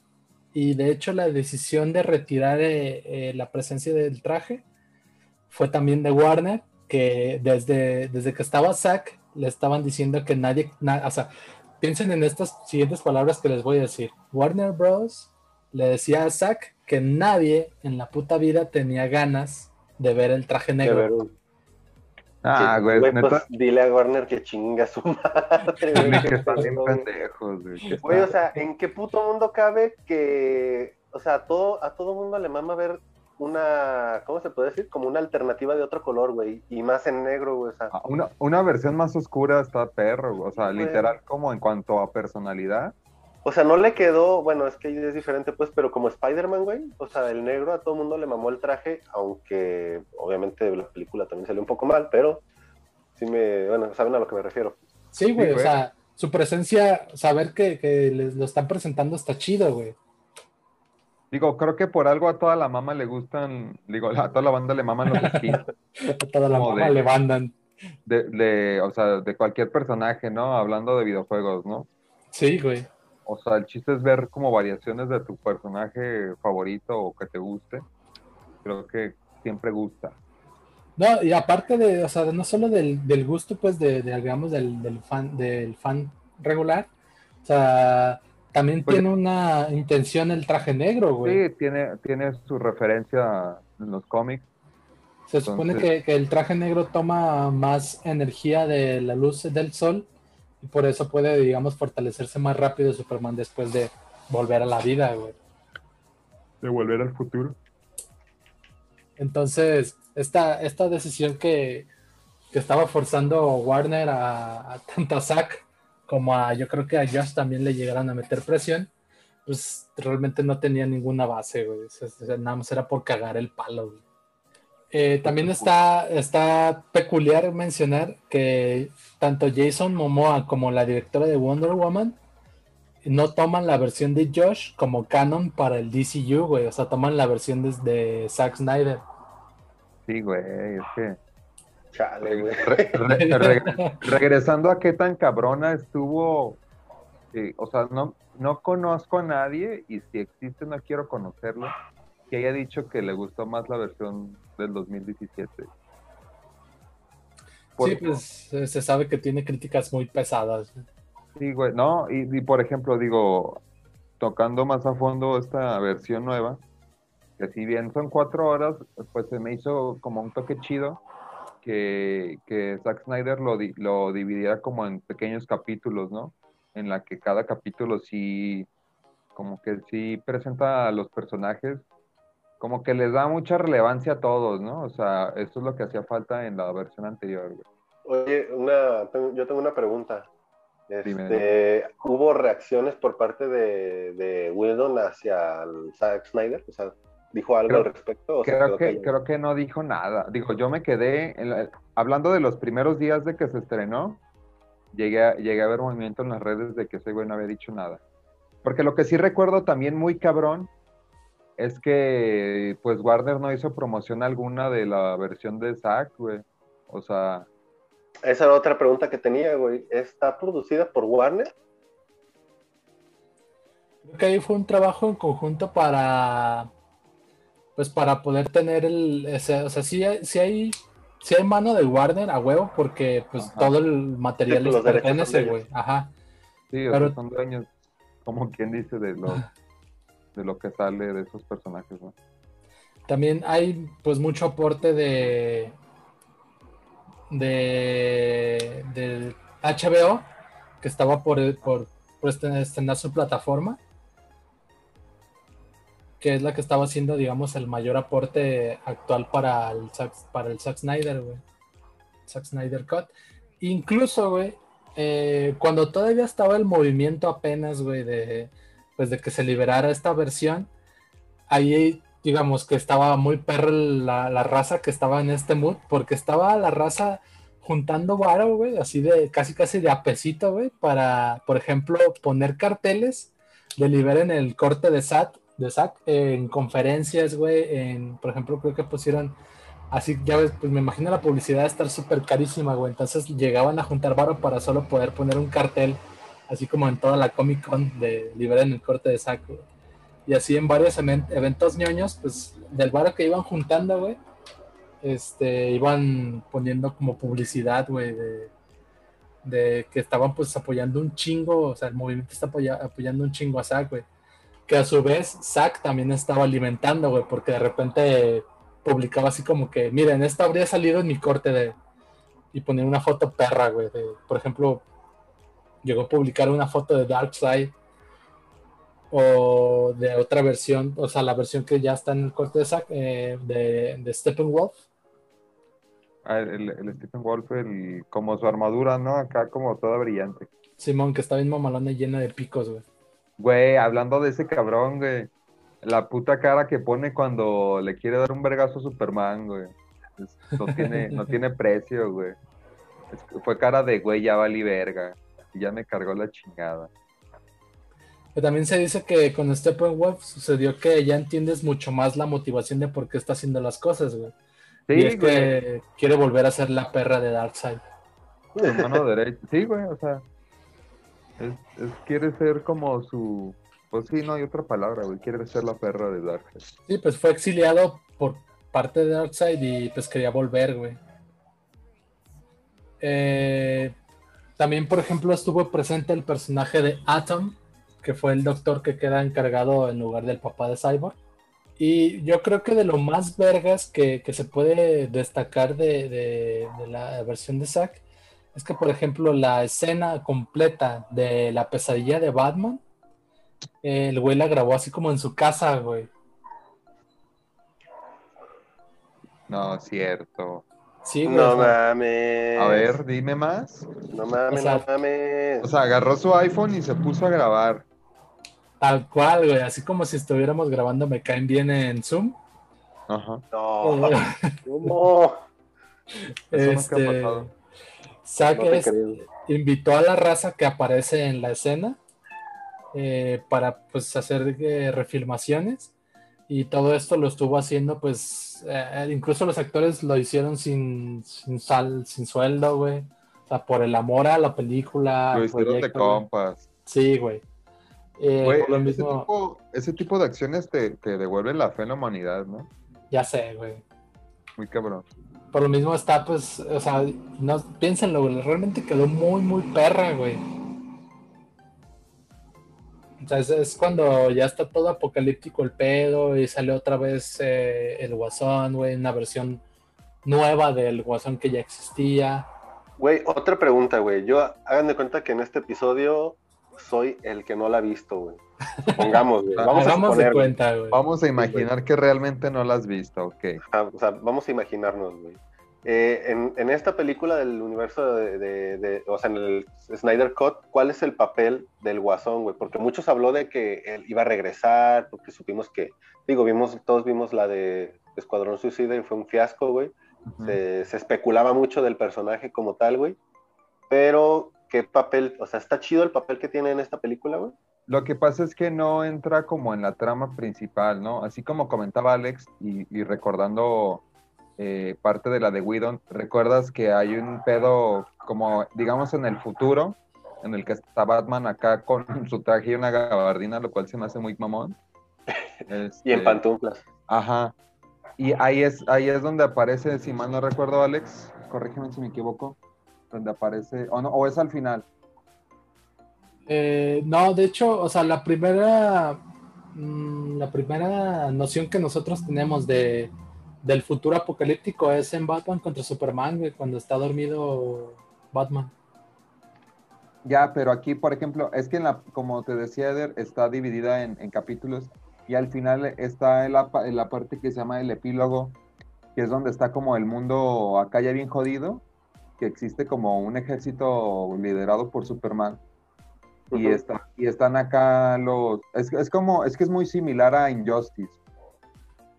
Y de hecho la decisión de retirar la presencia del traje fue también de Warner, que desde, desde que estaba Zack le estaban diciendo que nadie, na- o sea, piensen en estas siguientes palabras que les voy a decir. Warner Bros. le decía a Zack que nadie en la puta vida tenía ganas de ver el traje negro. Ah, güey, pues, neta, dile a Warner que chinga su madre. güey, que están bien pendejos, güey. Güey, o sea, ¿en qué puto mundo cabe que, o sea, a todo, a todo mundo le mama ver una, ¿cómo se puede decir? Como una alternativa de otro color, güey, y más en negro, güey, o sea, Ah, Una, una versión más oscura está perro, güey, o sea, Güey. literal como en cuanto a personalidad. o sea, no le quedó, bueno, es que es diferente, pues, pero como Spider-Man, güey, o sea, el negro a todo mundo le mamó el traje, aunque obviamente la película también salió un poco mal, pero sí me, bueno, saben a lo que me refiero. Sí, güey, o güey. sea, su presencia, saber que, que les lo están presentando está chido, güey. Digo, creo que por algo a toda la mama le gustan, digo, a toda la banda le maman los skins. A toda la Como mamá de- le mandan. de, de, o sea, de cualquier personaje, ¿no? Hablando de videojuegos, ¿no? Sí, güey. O sea, el chiste es ver como variaciones de tu personaje favorito o que te guste. Creo que siempre gusta. No, y aparte de, o sea, no solo del, del gusto, pues, de, de, digamos, del, del fan, del fan regular, o sea, también Pues- tiene una intención el traje negro, güey. Sí, tiene, tiene su referencia en los cómics. Se supone entonces- que, que el traje negro toma más energía de la luz del sol y por eso puede, digamos, fortalecerse más rápido Superman después de volver a la vida, güey. De volver al futuro. Entonces, esta, esta decisión que, que estaba forzando Warner a, a como a, yo creo que a Josh también le llegaron a meter presión, pues realmente no tenía ninguna base, güey. Nada más era por cagar el palo. Eh, también está, está peculiar mencionar que tanto Jason Momoa como la directora de Wonder Woman no toman la versión de Josh como canon para el DCU, güey. O sea, toman la versión de, de Zack Snyder. Sí, güey, es que... Chale, güey. Re- re- re- regresando a qué tan cabrona estuvo, eh, o sea, no, no conozco a nadie y si existe no quiero conocerlo, que haya dicho que le gustó más la versión del 2017. Por- Sí, pues eh, se sabe que tiene críticas muy pesadas. Sí, güey, no, y, y por ejemplo, digo, tocando más a fondo esta versión nueva, que si bien son cuatro horas, pues se me hizo como un toque chido que, que Zack Snyder lo, di- lo dividiera como en pequeños capítulos, ¿no? En la que cada capítulo sí, como que sí presenta a los personajes, como que les da mucha relevancia a todos, ¿no? O sea, eso es lo que hacía falta en la versión anterior, güey. Oye, una, yo tengo una pregunta. Este, ¿Hubo reacciones por parte de, de Whedon hacia el Zack Snyder? O sea, ¿dijo algo Creo- al respecto? Creo que, creo que no dijo nada. Digo, yo me quedé, en la- hablando de los primeros días de que se estrenó, llegué a, llegué a ver movimiento en las redes de que ese güey no había dicho nada. Porque lo que sí recuerdo también muy cabrón es que pues Warner no hizo promoción alguna de la versión de Zack, güey. O sea, Esa era otra pregunta que tenía, güey. ¿Está producida por Warner? Creo que ahí fue un trabajo en conjunto para, pues para poder tener el, ese- o sea, sí hay, sí hay, sí hay mano de Warner a huevo porque pues Ajá. todo el material Sí, les son pertenece, güey. Ajá. sí, o Pero- sea, son dueños, como quien dice, de lo, de lo que sale de esos personajes, ¿no? También hay pues mucho aporte de de, de HBO que estaba por, por, por este- estrenar su plataforma que es la que estaba haciendo digamos el mayor aporte actual para el para el Zack Snyder güey. Zack Snyder Cut. Incluso güey eh, cuando todavía estaba el movimiento apenas güey de pues de que se liberara esta versión ahí digamos que estaba muy perro la, la raza que estaba en este mood, porque estaba la raza juntando varo, güey, así de casi casi de apesito, güey, para, por ejemplo, poner carteles de liberen el corte de SAT, de SAC en conferencias, güey, en, por ejemplo, creo que pusieron así, ya ves, pues me imagino la publicidad estar súper carísima, güey, entonces llegaban a juntar varo para solo poder poner un cartel, así como en toda la Comic Con de liberen el corte de SAC, güey y así en varios eventos ñoños, pues del bar que iban juntando, güey, este, iban poniendo como publicidad, güey, de, que estaban pues apoyando un chingo, o sea, el movimiento está apoya- apoyando un chingo a Zack, güey. Que a su vez Zack también estaba alimentando, güey, porque de repente publicaba así como que, miren, esto habría salido en mi corte de... Y ponía una foto perra, güey, de, por ejemplo, llegó a publicar una foto de Darkseid o de otra versión, o sea, la versión que ya está en el corte de Zack, eh, de, de Steppenwolf. Ah, el, el Stephen Wolf, el, como su armadura, ¿no? Acá como toda brillante. Simón, que está bien mamalona y llena de picos, güey. Güey, hablando de ese cabrón, güey. La puta cara que pone cuando le quiere dar un vergazo a Superman, güey. Es- no, tiene, no tiene precio, güey. Es- fue cara de, güey, ya valí verga. Y ya me cargó la chingada. Pero también se dice que con Steppenwolf sucedió que ya entiendes mucho más la motivación de por qué está haciendo las cosas, güey. y Sí, es güey. que quiere volver a ser la perra de Darkseid. Su mano derecha. Sí, güey, o sea. Es, quiere ser como su. Pues sí, no hay otra palabra, güey. Quiere ser la perra de Darkseid. Sí, pues fue exiliado por parte de Darkseid y pues quería volver, güey. Eh, también, por ejemplo, estuvo presente el personaje de Atom, que fue el doctor que queda encargado en lugar del papá de Cyborg. Y yo creo que de lo más vergas que, que se puede destacar de, de- de la versión de Zack es que, por ejemplo, la escena completa de la pesadilla de Batman, eh, el güey la grabó así como en su casa, güey. No, es cierto. Sí, güey. No mames. A ver, dime más. No mames, O sea, no mames. O sea, agarró su iPhone y se puso a grabar. Tal cual, güey. Así como si estuviéramos grabando Me Caen Bien en Zoom. Ajá. No, Eh, no, Eso nunca ha este, pasado. Zack no es- invitó a la raza que aparece en la escena eh, para pues hacer eh, refilmaciones y todo esto lo estuvo haciendo pues eh, incluso los actores lo hicieron sin, sin sal, sin sueldo, güey. O sea, por el amor a la película. Lo hicieron de proyecto, güey. compas. Sí, güey. Eh, Güey, por lo ese, mismo, tipo, ese tipo de acciones te, te devuelven la fe en la humanidad, ¿no? ya sé, güey. Muy cabrón. Por lo mismo está, pues, o sea, no, piénsenlo, güey, realmente quedó muy, muy perra, güey. O sea, es, cuando ya está todo apocalíptico el pedo y sale otra vez eh, el Guasón, güey, una versión nueva del Guasón que ya existía. Güey, otra pregunta, güey. Yo, hagan de cuenta que en este episodio soy el que no la ha visto, güey. Pongamos, güey. Vamos a suponer, cuenta, güey. Vamos a imaginar que realmente no la has visto, ok. Ah, o sea, vamos a imaginarnos, güey. Eh, en, en esta película del universo de, de- de- o sea, en el Snyder Cut, ¿cuál es el papel del Guasón, güey? Porque muchos habló de que él iba a regresar, porque supimos que, digo, vimos, todos vimos la de Escuadrón Suicida y fue un fiasco, güey. Se, se especulaba mucho del personaje como tal, güey. Pero, ¿qué papel? O sea, ¿está chido el papel que tiene en esta película, güey? Lo que pasa es que no entra como en la trama principal, ¿no? Así como comentaba Alex y, y recordando eh, parte de la de Whedon, recuerdas que hay un pedo como, digamos, en el futuro, en el que está Batman acá con su traje y una gabardina, lo cual se me hace muy mamón. Y en Este, pantuflas. Ajá. Y ahí es, ahí es donde aparece, si mal no recuerdo, Alex, corrígeme si me equivoco, donde aparece, o no, o es al final. Eh, no, de hecho, o sea, la primera, mm, la primera noción que nosotros tenemos de, del futuro apocalíptico es en Batman contra Superman, cuando está dormido Batman. Ya, pero aquí, por ejemplo, es que en la, como te decía Eder, está dividida en, capítulos y al final está en en la parte que se llama el epílogo, que es donde está como el mundo acá ya bien jodido, que existe como un ejército liderado por Superman y, está, y están acá los... Es, es como, es que es muy similar a Injustice,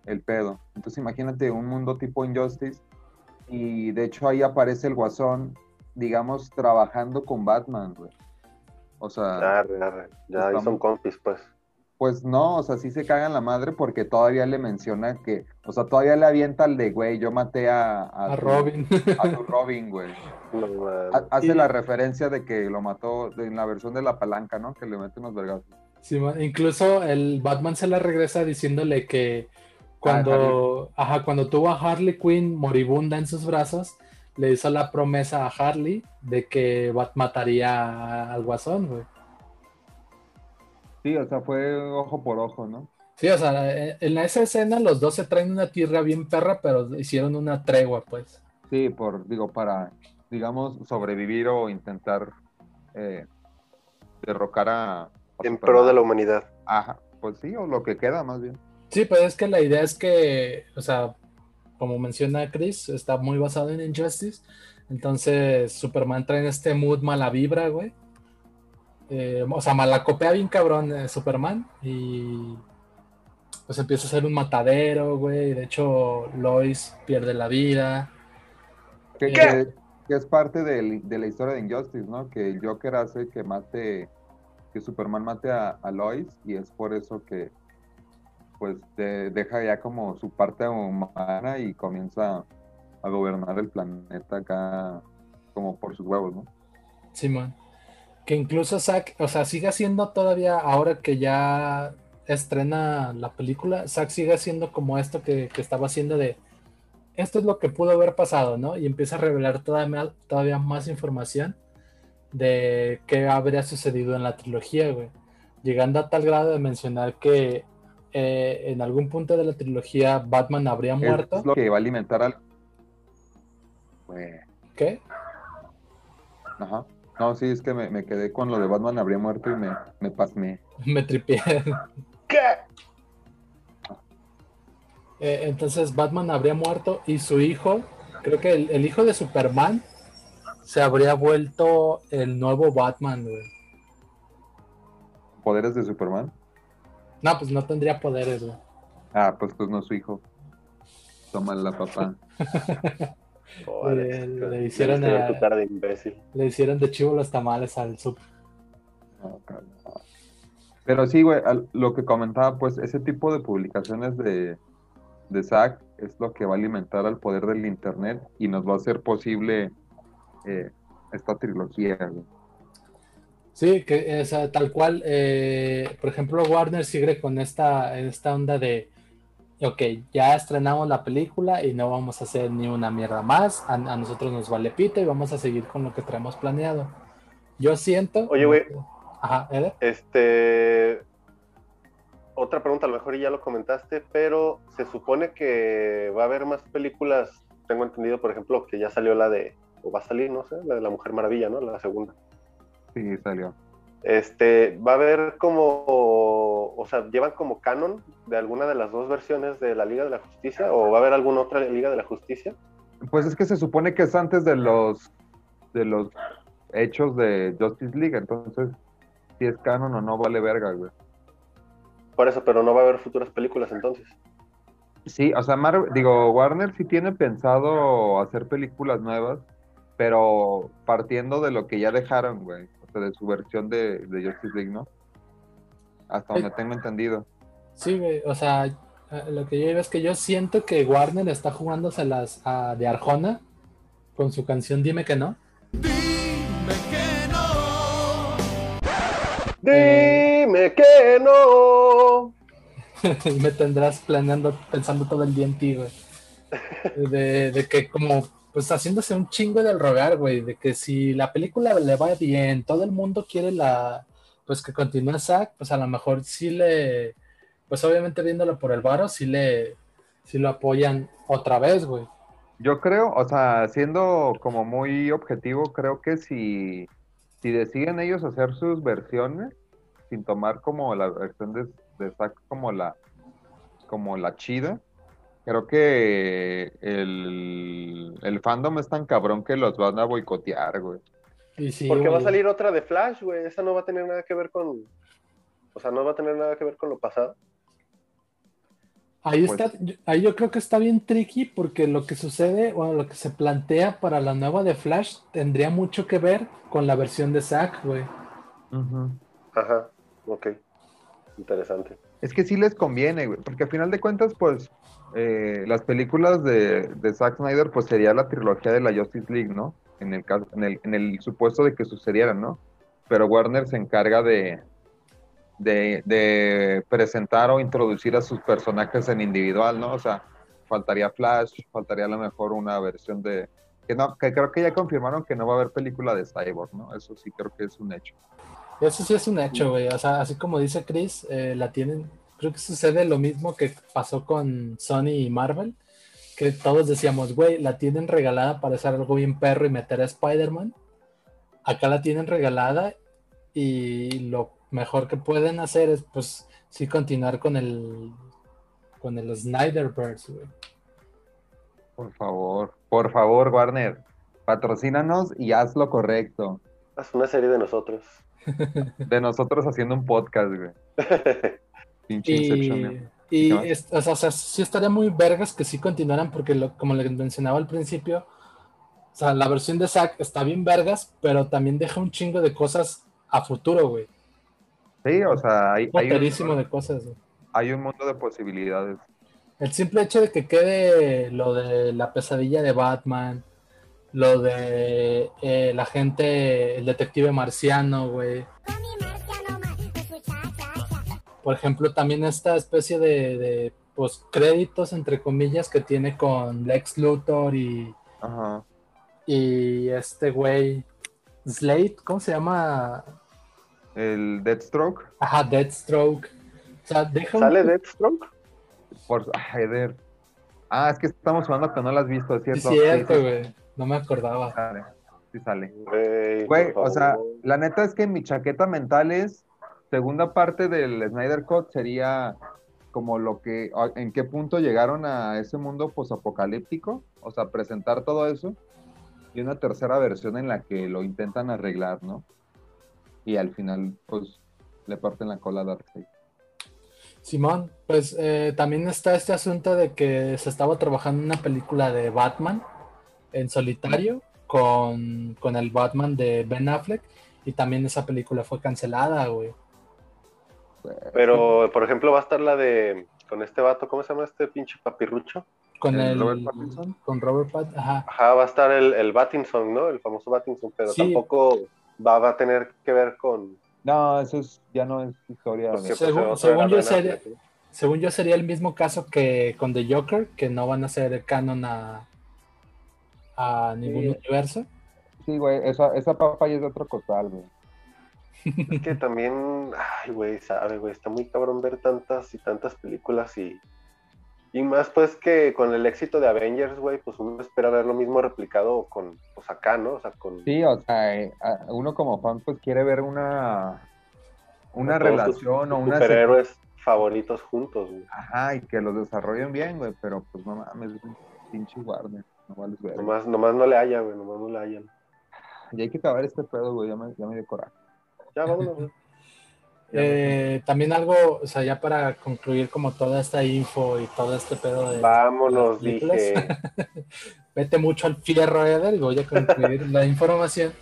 el pedo. Entonces imagínate un mundo tipo Injustice y de hecho ahí aparece el guasón, digamos, trabajando con Batman, güey. O sea, Arre, arre. Ya ahí son compis, pues. Pues no, o sea, sí se cagan la madre porque todavía le menciona que, o sea, todavía le avienta al de, güey, yo maté a, A tu- Robin. A tu Robin, güey. Ha- Hace Y- la referencia de que lo mató en la versión de la palanca, ¿no? Que le mete unos vergazos. Sí, incluso el Batman se la regresa diciéndole que cuando, ajá, cuando tuvo a Harley Quinn moribunda en sus brazos, le hizo la promesa a Harley de que Bat mataría al Guasón, güey. Sí, o sea, fue ojo por ojo, ¿no? Sí, o sea, eh, en esa escena los dos se traen una tierra bien perra, pero hicieron una tregua, pues. Sí, por, digo, para, digamos, sobrevivir o intentar eh, derrocar a... a En pro de la humanidad. Ajá, pues sí, o lo que queda más bien. Sí, pues es que la idea es que, o sea, como menciona Chris, está muy basado en Injustice. Entonces, Superman trae este mood mala vibra, güey. Eh, o sea, malacopea bien cabrón eh, Superman. Y pues empieza a ser un matadero, güey. De hecho, Lois pierde la vida. Que, ¿Qué? que- que es parte de la historia de Injustice, ¿no? Que el Joker hace que mate, que Superman mate a, a Lois y es por eso que pues de- deja ya como su parte humana y comienza a gobernar el planeta acá como por sus huevos, ¿no? Simón. Que incluso Zack, o sea, sigue siendo todavía, ahora que ya estrena la película, Zack sigue haciendo como esto que, que estaba haciendo de esto es lo que pudo haber pasado, ¿no? Y empieza a revelar todavía, todavía más información de qué habría sucedido en la trilogía, güey. Llegando a tal grado de mencionar que eh, en algún punto de la trilogía Batman habría muerto. Es, lo que va a alimentar al... Güey, ¿Qué? ajá. No, sí, es que me, me quedé con lo de Batman habría muerto y me, me pasmé. Me tripié. ¿Qué? Eh, entonces Batman habría muerto y su hijo, creo que el, el hijo de Superman, se habría vuelto el nuevo Batman, güey. ¿Poderes de Superman? No, pues no tendría poderes, güey. Ah, pues pues no su hijo. Toma la papá. Oh, Le- hicieron a- imbécil. Le hicieron de chivo los tamales al sub. No. Pero sí, güey, lo que comentaba, pues ese tipo de publicaciones de, de Zack es lo que va a alimentar al poder del Internet y nos va a hacer posible eh, esta trilogía, güey. Sí, que o sea, tal cual. eh, por ejemplo, Warner sigue con esta, esta onda de, ok, ya estrenamos la película y no vamos a hacer ni una mierda más. A, a nosotros nos vale pito y vamos a seguir con lo que traemos planeado. Yo siento. Oye, güey. Ajá, Eder. Este. Otra pregunta, a lo mejor ya lo comentaste, pero se supone que va a haber más películas. Tengo entendido, por ejemplo, que ya salió la de. O va a salir, no sé, la de la Mujer Maravilla, ¿no? La segunda. Sí, salió. Este, va a haber como, o sea, llevan como canon de alguna de las dos versiones de la Liga de la Justicia, o va a haber alguna otra Liga de la Justicia. Pues es que se supone que es antes de los de los hechos de Justice League, entonces si es canon o no vale verga, güey. Por eso, pero no va a haber futuras películas entonces. Sí, o sea, Mar- digo, Warner sí tiene pensado hacer películas nuevas, pero partiendo de lo que ya dejaron, güey, o sea, de su versión de, de Justice League, ¿no? Hasta donde tengo entendido. Sí, güey, o sea, eh, lo que yo digo es que yo siento que Warner está jugándose las a- de Arjona con su canción Dime que no. Dime que no. y me tendrás planeando, pensando todo el día en ti, güey. De, de que como, pues haciéndose un chingo del rogar, güey, de que si la película le va bien, todo el mundo quiere la, pues que continúe Zack, pues a lo mejor sí le, pues obviamente viéndolo por el varo, sí le, sí lo apoyan otra vez, güey. Yo creo, o sea, siendo como muy objetivo, creo que si, si deciden ellos hacer sus versiones, sin tomar como la versión de, Zack como la, como la chida, creo que el, el fandom es tan cabrón que los van a boicotear, güey. Y sí, Porque va a salir otra de Flash, güey. Esa no va a tener nada que ver con. O sea, no va a tener nada que ver con lo pasado. Ahí Pues- está, ahí yo creo que está bien tricky porque lo que sucede o lo que se plantea para la nueva de Flash tendría mucho que ver con la versión de Zack, güey. Ajá, ok. Interesante. Es que sí les conviene, güey, porque al final de cuentas, pues, eh, las películas de, de Zack Snyder, pues sería la trilogía de la Justice League, ¿no? En el, caso, en el, en el supuesto de que sucedieran, ¿no? Pero Warner se encarga de, de, de presentar o introducir a sus personajes en individual, ¿no? O sea, faltaría Flash, faltaría a lo mejor una versión de... Que, no, que creo que ya confirmaron que no va a haber película de Cyborg, ¿no? Eso sí creo que es un hecho. Eso sí es un hecho, güey. O sea, así como dice Chris, eh, la tienen. Creo que sucede lo mismo que pasó con Sony y Marvel. Que todos decíamos, güey, la tienen regalada para hacer algo bien perro y meter a Spider-Man. Acá la tienen regalada y lo mejor que pueden hacer es, pues, sí continuar con el. Con el Snyderverse, güey. Por favor, por favor, Warner, patrocínanos y haz lo correcto. Haz una serie de nosotros. De nosotros haciendo un podcast, güey. Pinche Inception, Y, o sea, o sea, sí estaría muy vergas que sí continuaran, porque lo- como les mencionaba al principio, o sea, la versión de Zack está bien vergas, pero también deja un chingo de cosas a futuro, güey. Sí, o sea, hay, hay, un, de cosas, güey. hay un mundo de posibilidades. El simple hecho de que quede lo de la pesadilla de Batman, lo de eh, la gente, el detective marciano, güey. Por ejemplo, también esta especie de, de pues, créditos, entre comillas, que tiene con Lex Luthor y, Ajá. y este güey, Slate, ¿cómo se llama? El Deathstroke, Ajá, Deathstroke. O sea, deja un- ¿Sale Deathstroke? por Eder. Ah, es que estamos hablando que no lo has visto, ¿es Sí, cierto? cierto, sí, sí, güey. No me acordaba. sale. Sí sale. Güey, o sea, la neta es que mi chaqueta mental es, segunda parte del Snyder Cut sería como lo que, en qué punto llegaron a ese mundo posapocalíptico, o sea, presentar todo eso, y una tercera versión en la que lo intentan arreglar, ¿no? Y al final, pues, le parten la cola a Darkseid. Simón, pues eh, también está este asunto de que se estaba trabajando en una película de Batman en solitario con, con el Batman de Ben Affleck y también esa película fue cancelada, güey. Pero, por ejemplo, va a estar la de. Con este vato, ¿cómo se llama este pinche papirrucho? Con ¿El el, Robert Pattinson? con Robert Pat, ajá. Ajá, va a estar el, el Battinson, ¿no? El famoso Battinson, pero Sí. tampoco va, va a tener que ver con. No, eso es, ya no es historia. porque, pues, Según- se yo sería-. Según yo sería el mismo caso que con The Joker, que no van a ser canon a, a ningún Sí. universo. Sí, güey, esa, esa papa ya es de otro costal, güey. Es que también, ay, güey, sabe, güey, está muy cabrón ver tantas y tantas películas y. Y más pues que con el éxito de Avengers, güey, pues uno espera ver lo mismo replicado con, pues acá, ¿no? O sea, con Sí, o sea, eh, uno como fan pues quiere ver una una sus relación o una superhéroes favoritos juntos, güey. Ajá, y que los desarrollen bien, güey, pero pues no mames, es un pinche Warner, no vales ver. Nomás, nomás no le haya, güey, nomás no le hayan. Y hay que acabar este pedo, güey, ya me, ya me dio coraje. Ya, vámonos, güey. Eh, también algo, o sea, ya para concluir como toda esta info y todo este pedo de Vámonos, dije. vete mucho al fierro, Eder, y voy a concluir la información.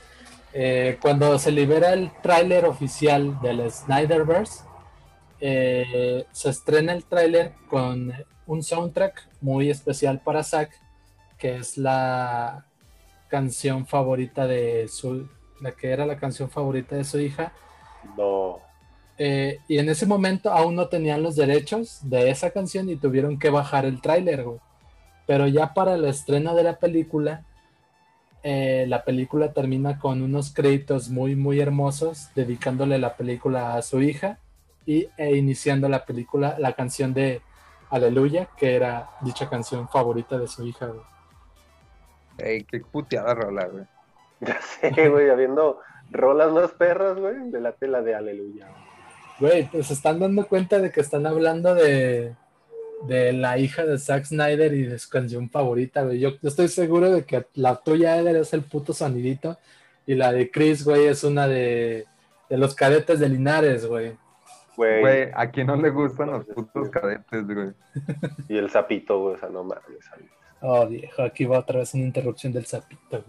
Eh, cuando se libera el tráiler oficial del Snyderverse, eh, se estrena el tráiler con un soundtrack muy especial para Zack, que es la canción favorita de su, la que era la canción favorita de su hija. No. Eh, y en ese momento aún no tenían los derechos de esa canción y tuvieron que bajar el tráiler, güey. Pero ya para el estreno de la película, eh, la película termina con unos créditos muy, muy hermosos, dedicándole la película a su hija y, e iniciando la película, la canción de Aleluya, que era dicha canción favorita de su hija, güey. Ey, qué puteada rola, güey. Ya sé, güey, habiendo rolas más perras, güey, de la tela de Aleluya. Güey, pues se están dando cuenta de que están hablando de, de la hija de Zack Snyder y de su canción favorita, güey. Yo, yo estoy seguro de que la tuya, Eder, es el puto sonidito y la de Chris, güey, es una de, de los cadetes de Linares, güey. Güey, Güey, a quien no le gustan los putos cadetes, güey. y el sapito, güey, o sea, no mames. Oh, viejo, aquí va otra vez una interrupción del sapito.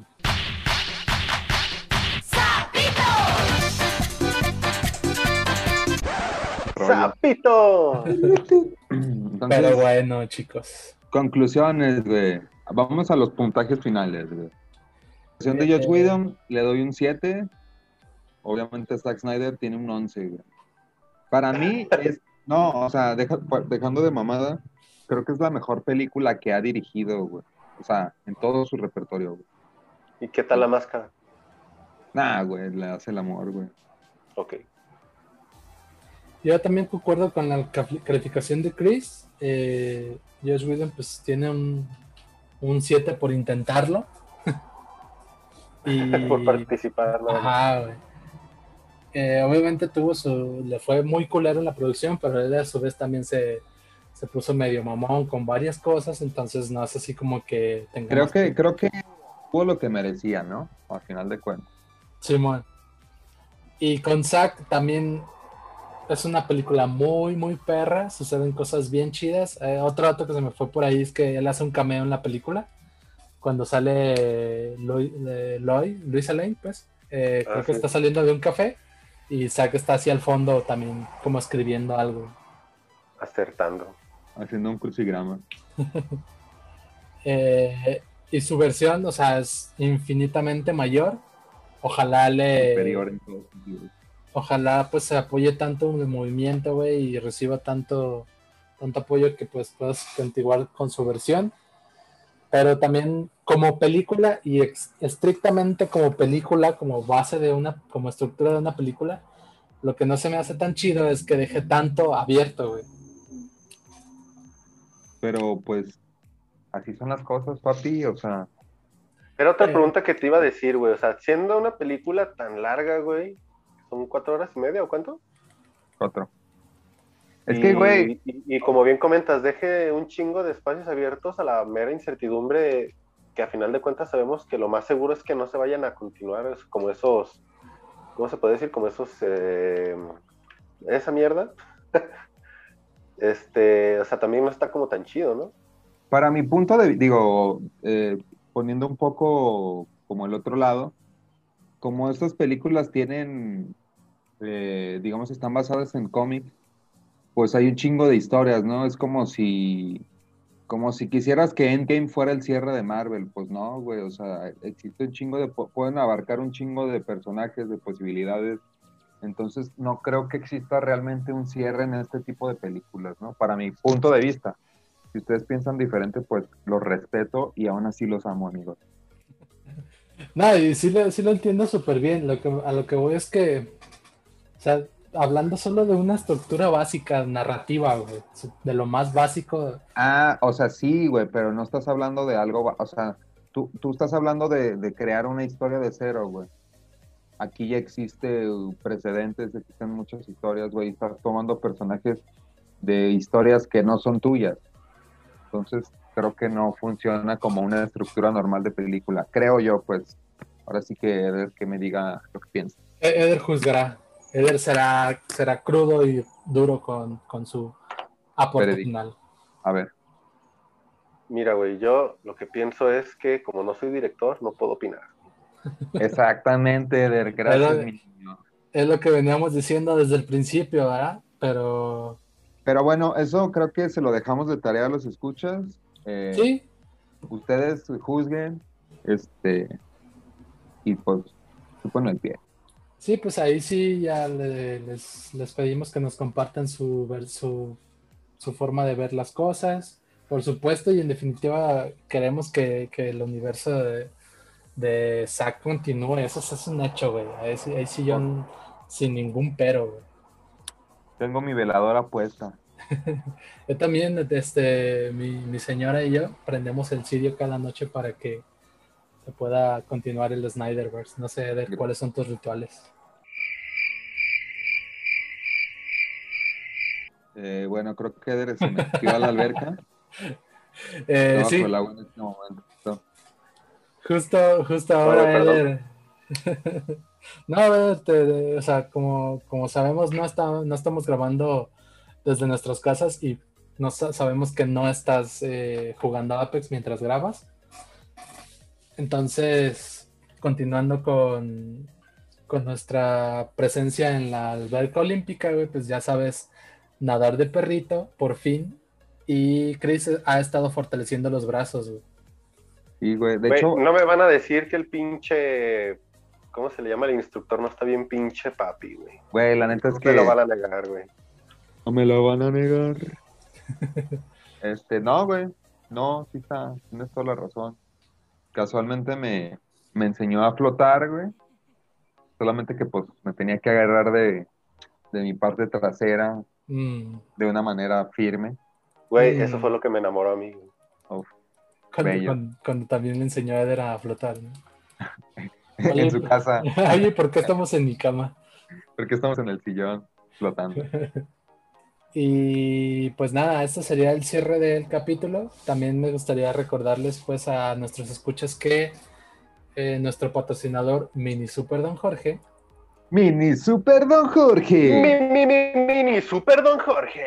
¡Sapito! Entonces, Pero bueno, chicos. conclusiones, güey. Vamos a los puntajes finales, güey. La versión de Josh Eh. Whedon le doy un 7. Obviamente Zack Snyder tiene un 11, güey. Para mí es... No, o sea, deja- dejando de mamada, creo que es la mejor película que ha dirigido, güey. O sea, en todo su repertorio, güey. ¿Y qué tal la máscara? Nah, güey, le hace el amor, güey. Ok. Yo también concuerdo con la cali- calificación de Chris. Eh, Josh Whedon pues tiene un, un 7 por intentarlo. y, Por participar, ¿no? Ajá, güey. Eh, obviamente tuvo su. Le fue muy culero en la producción, pero él a su vez también se, se puso medio mamón con varias cosas, entonces no es así como que Creo que, creo que tuvo lo que merecía, ¿no? Al final de cuentas. Simón. Y con Zack también es una película muy, muy perra. Suceden cosas bien chidas. Eh, otro dato que se me fue por ahí es que él hace un cameo en la película. Cuando sale Loy, eh, Loy- Luisa Lane, pues. eh, Ah, creo que sí. está saliendo de un café. Y Zack está hacia el fondo también, como escribiendo algo. Acertando. Haciendo un crucigrama. Eh, y su versión, o sea, es infinitamente mayor. Ojalá le. Superior en todos sentidos. ojalá pues se apoye tanto en el movimiento, güey, y reciba tanto, tanto apoyo que pues puedas continuar con su versión. Pero también como película y ex- estrictamente como película, como base de una, como estructura de una película, lo que no se me hace tan chido es que deje tanto abierto, güey. Pero pues, así son las cosas, papi. O sea, Era otra Eh. pregunta que te iba a decir, güey. O sea, siendo una película tan larga, güey, ¿son cuatro horas y media o cuánto? otro. Es Y- que, güey, Y, y como bien comentas, deje un chingo de espacios abiertos a la mera incertidumbre que a final de cuentas sabemos que lo más seguro es que no se vayan a continuar es como esos, ¿cómo se puede decir? Como esos, eh, esa mierda. este, o sea, también no está como tan chido, ¿no? Para mi punto de, digo, eh, poniendo un poco como el otro lado, como estas películas tienen, eh, digamos, están basadas en cómics, pues hay un chingo de historias, ¿no? Es como si, como si quisieras que Endgame fuera el cierre de Marvel, pues no, güey, o sea, existe un chingo de, pu- pueden abarcar un chingo de personajes, de posibilidades, entonces no creo que exista realmente un cierre en este tipo de películas, ¿no? Para mi punto de vista. Si ustedes piensan diferente, pues los respeto y aún así los amo, amigos. No, y sí lo, sí lo entiendo súper bien. Lo que, a lo que voy es que, o sea, hablando solo de una estructura básica, narrativa, güey, de lo más básico, Ah, o sea, sí, güey, pero no estás hablando de algo, o sea, tú, tú estás hablando de, de crear una historia de cero, güey. Aquí ya existe uh, precedentes, existen muchas historias, güey, estás tomando personajes de historias que no son tuyas. Entonces, creo que no funciona como una estructura normal de película. Creo yo, pues. Ahora sí que Eder que me diga lo que piensa. E- Eder juzgará. Eder será, será crudo y duro con, con su aporte final. A ver. Mira, güey, yo lo que pienso es que como no soy director, no puedo opinar. Exactamente. Gracias, Pero- mi niño. Es lo que veníamos diciendo desde el principio, ¿verdad? Pero Pero bueno, eso creo que se lo dejamos de tarea a los escuchas. Eh, sí, Ustedes juzguen, este, y pues, suponen el pie. sí, pues ahí sí ya le- les, les pedimos que nos compartan su, su, su forma de ver las cosas. Por supuesto, y en definitiva queremos que, que el universo de, de Zack continúe. Eso, eso es un hecho, güey. Ahí, sí- ahí sí yo n- sin ningún pero, güey. Tengo mi veladora puesta. Yo también, este, mi, mi señora y yo prendemos el cirio cada noche para que se pueda continuar el Snyderverse. No sé, Eder, cuáles son tus rituales. Eh, bueno, creo que Eder se metió a la alberca. Eh, sí, el agua en este momento. Justo, justo ahora, perdón. Eder. no, te- o sea, como, como sabemos, no, está, no estamos grabando desde nuestras casas y no sa- sabemos que no estás eh, jugando Apex mientras grabas. Entonces, continuando con, con nuestra presencia en la alberca olímpica, güey, pues ya sabes nadar de perrito, por fin. Y Chris ha estado fortaleciendo los brazos, güey. Sí, güey. De Güey, hecho, no me van a decir que el pinche. ¿Cómo se le llama el instructor? No está bien pinche papi, güey. güey, la neta es No que me lo van a negar, güey. no me lo van a negar. Este, no, güey. No, sí está, tienes toda la razón. Casualmente me, me enseñó a flotar, güey. Solamente que pues me tenía que agarrar de, de mi parte trasera Mm, de una manera firme. Güey, Mm. eso fue lo que me enamoró a mí. Uf, cuando, Bello. cuando- cuando también le enseñó a Eder a flotar, ¿no? Oye, en su casa, Oye, ¿por qué estamos en mi cama? porque estamos en el sillón flotando. Y pues nada, este sería el cierre del capítulo. También me gustaría recordarles pues a nuestros escuchas que eh, nuestro patrocinador Mini Super Don Jorge Mini Super Don Jorge. Mi, mi, mi, mini super Don Jorge.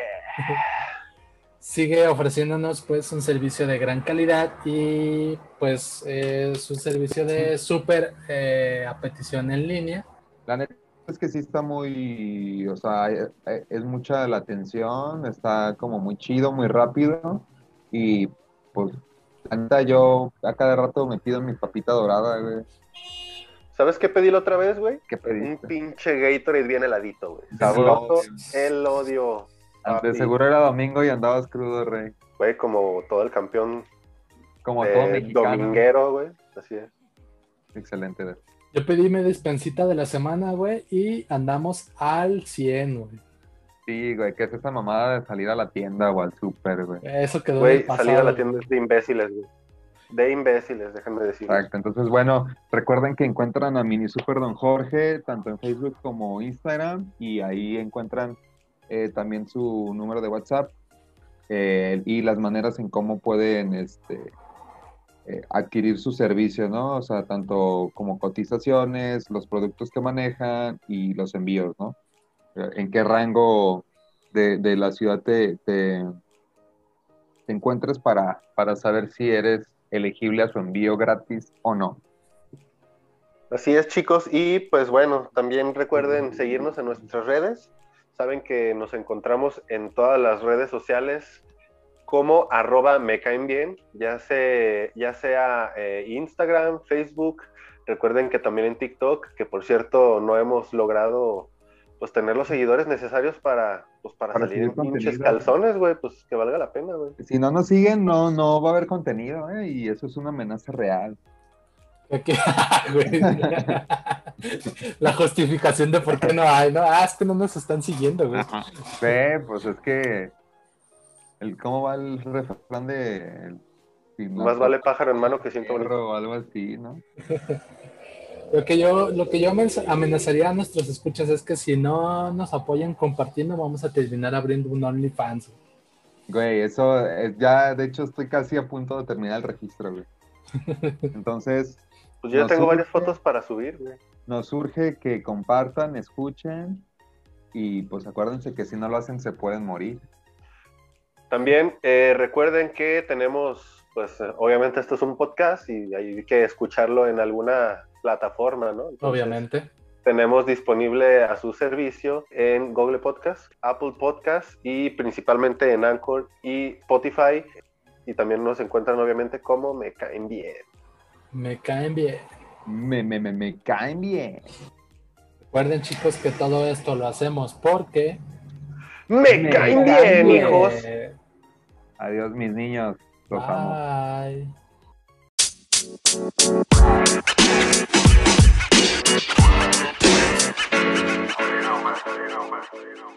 Sigue ofreciéndonos pues un servicio de gran calidad y pues es un servicio de súper eh, a petición en línea. La neta es que sí está muy, o sea, es mucha la atención, está como muy chido, muy rápido y pues la neta yo a cada rato me pido mi papita dorada, güey. ¿Sabes qué pedí la otra vez, güey? ¿Qué Un pediste? pinche Gatorade bien heladito, güey. Sabroso, el odio. De papi. seguro era domingo y andabas crudo, rey. Güey, como todo el campeón Como todo eh, mexicano. dominguero, güey. Así es. Excelente. Yo pedí mi despensita de la semana, güey, y andamos al 100, güey. Sí, güey, ¿qué es esa mamada de salir a la tienda o al súper, güey? Eso quedó Güey, salir a la tienda es de imbéciles, güey. De imbéciles, déjenme decir. Exacto, entonces bueno, recuerden que encuentran a Mini Super Don Jorge tanto en Facebook como Instagram y ahí encuentran eh, también su número de WhatsApp eh, y las maneras en cómo pueden este, eh, adquirir sus servicios, ¿no? O sea, tanto como cotizaciones, los productos que manejan y los envíos, ¿no? En qué rango de, de la ciudad te, te, para, para saber si eres elegible a su envío gratis o no. Así es, chicos. Y pues bueno, también recuerden seguirnos en nuestras redes. Saben que nos encontramos en todas las redes sociales como arroba me caen bien, ya, sea, ya sea eh, Instagram, Facebook. Recuerden que también en TikTok, que por cierto no hemos logrado pues tener los seguidores necesarios para, pues, para, Para salir en pinches calzones, güey, pues que valga la pena, güey. Si no nos siguen, no, no va a haber contenido, ¿eh? y eso es una amenaza real. La justificación de por qué no hay, ¿no? Ah, es que no nos están siguiendo, güey. Sí, pues es que. El, ¿Cómo va el refrán de. el- si no Más vale pájaro en mano que perro o algo así, ¿no? Lo que yo, lo que yo amenaz- amenazaría a nuestros escuchas es que si no nos apoyan compartiendo, vamos a terminar abriendo un OnlyFans. Güey, eso es, ya, de hecho, estoy casi a punto de terminar el registro, güey. Entonces, Pues yo ya Nos tengo varias fotos para subir, güey. nos urge que compartan, escuchen y pues acuérdense que si no lo hacen se pueden morir. También eh, recuerden que tenemos, pues obviamente esto es un podcast y hay que escucharlo en alguna plataforma, ¿no? Entonces, Obviamente. Tenemos disponible a su servicio en Google Podcast, Apple Podcast y principalmente en Anchor y Spotify. Y también nos encuentran obviamente como Me Caen Bien. Me caen bien. Me, me, me, me caen bien. Recuerden, chicos, que todo esto lo hacemos porque. ¡Me, Me caen caen bien, bien. hijos! Adiós, mis niños. Los amo. Bye. Freedom, freedom.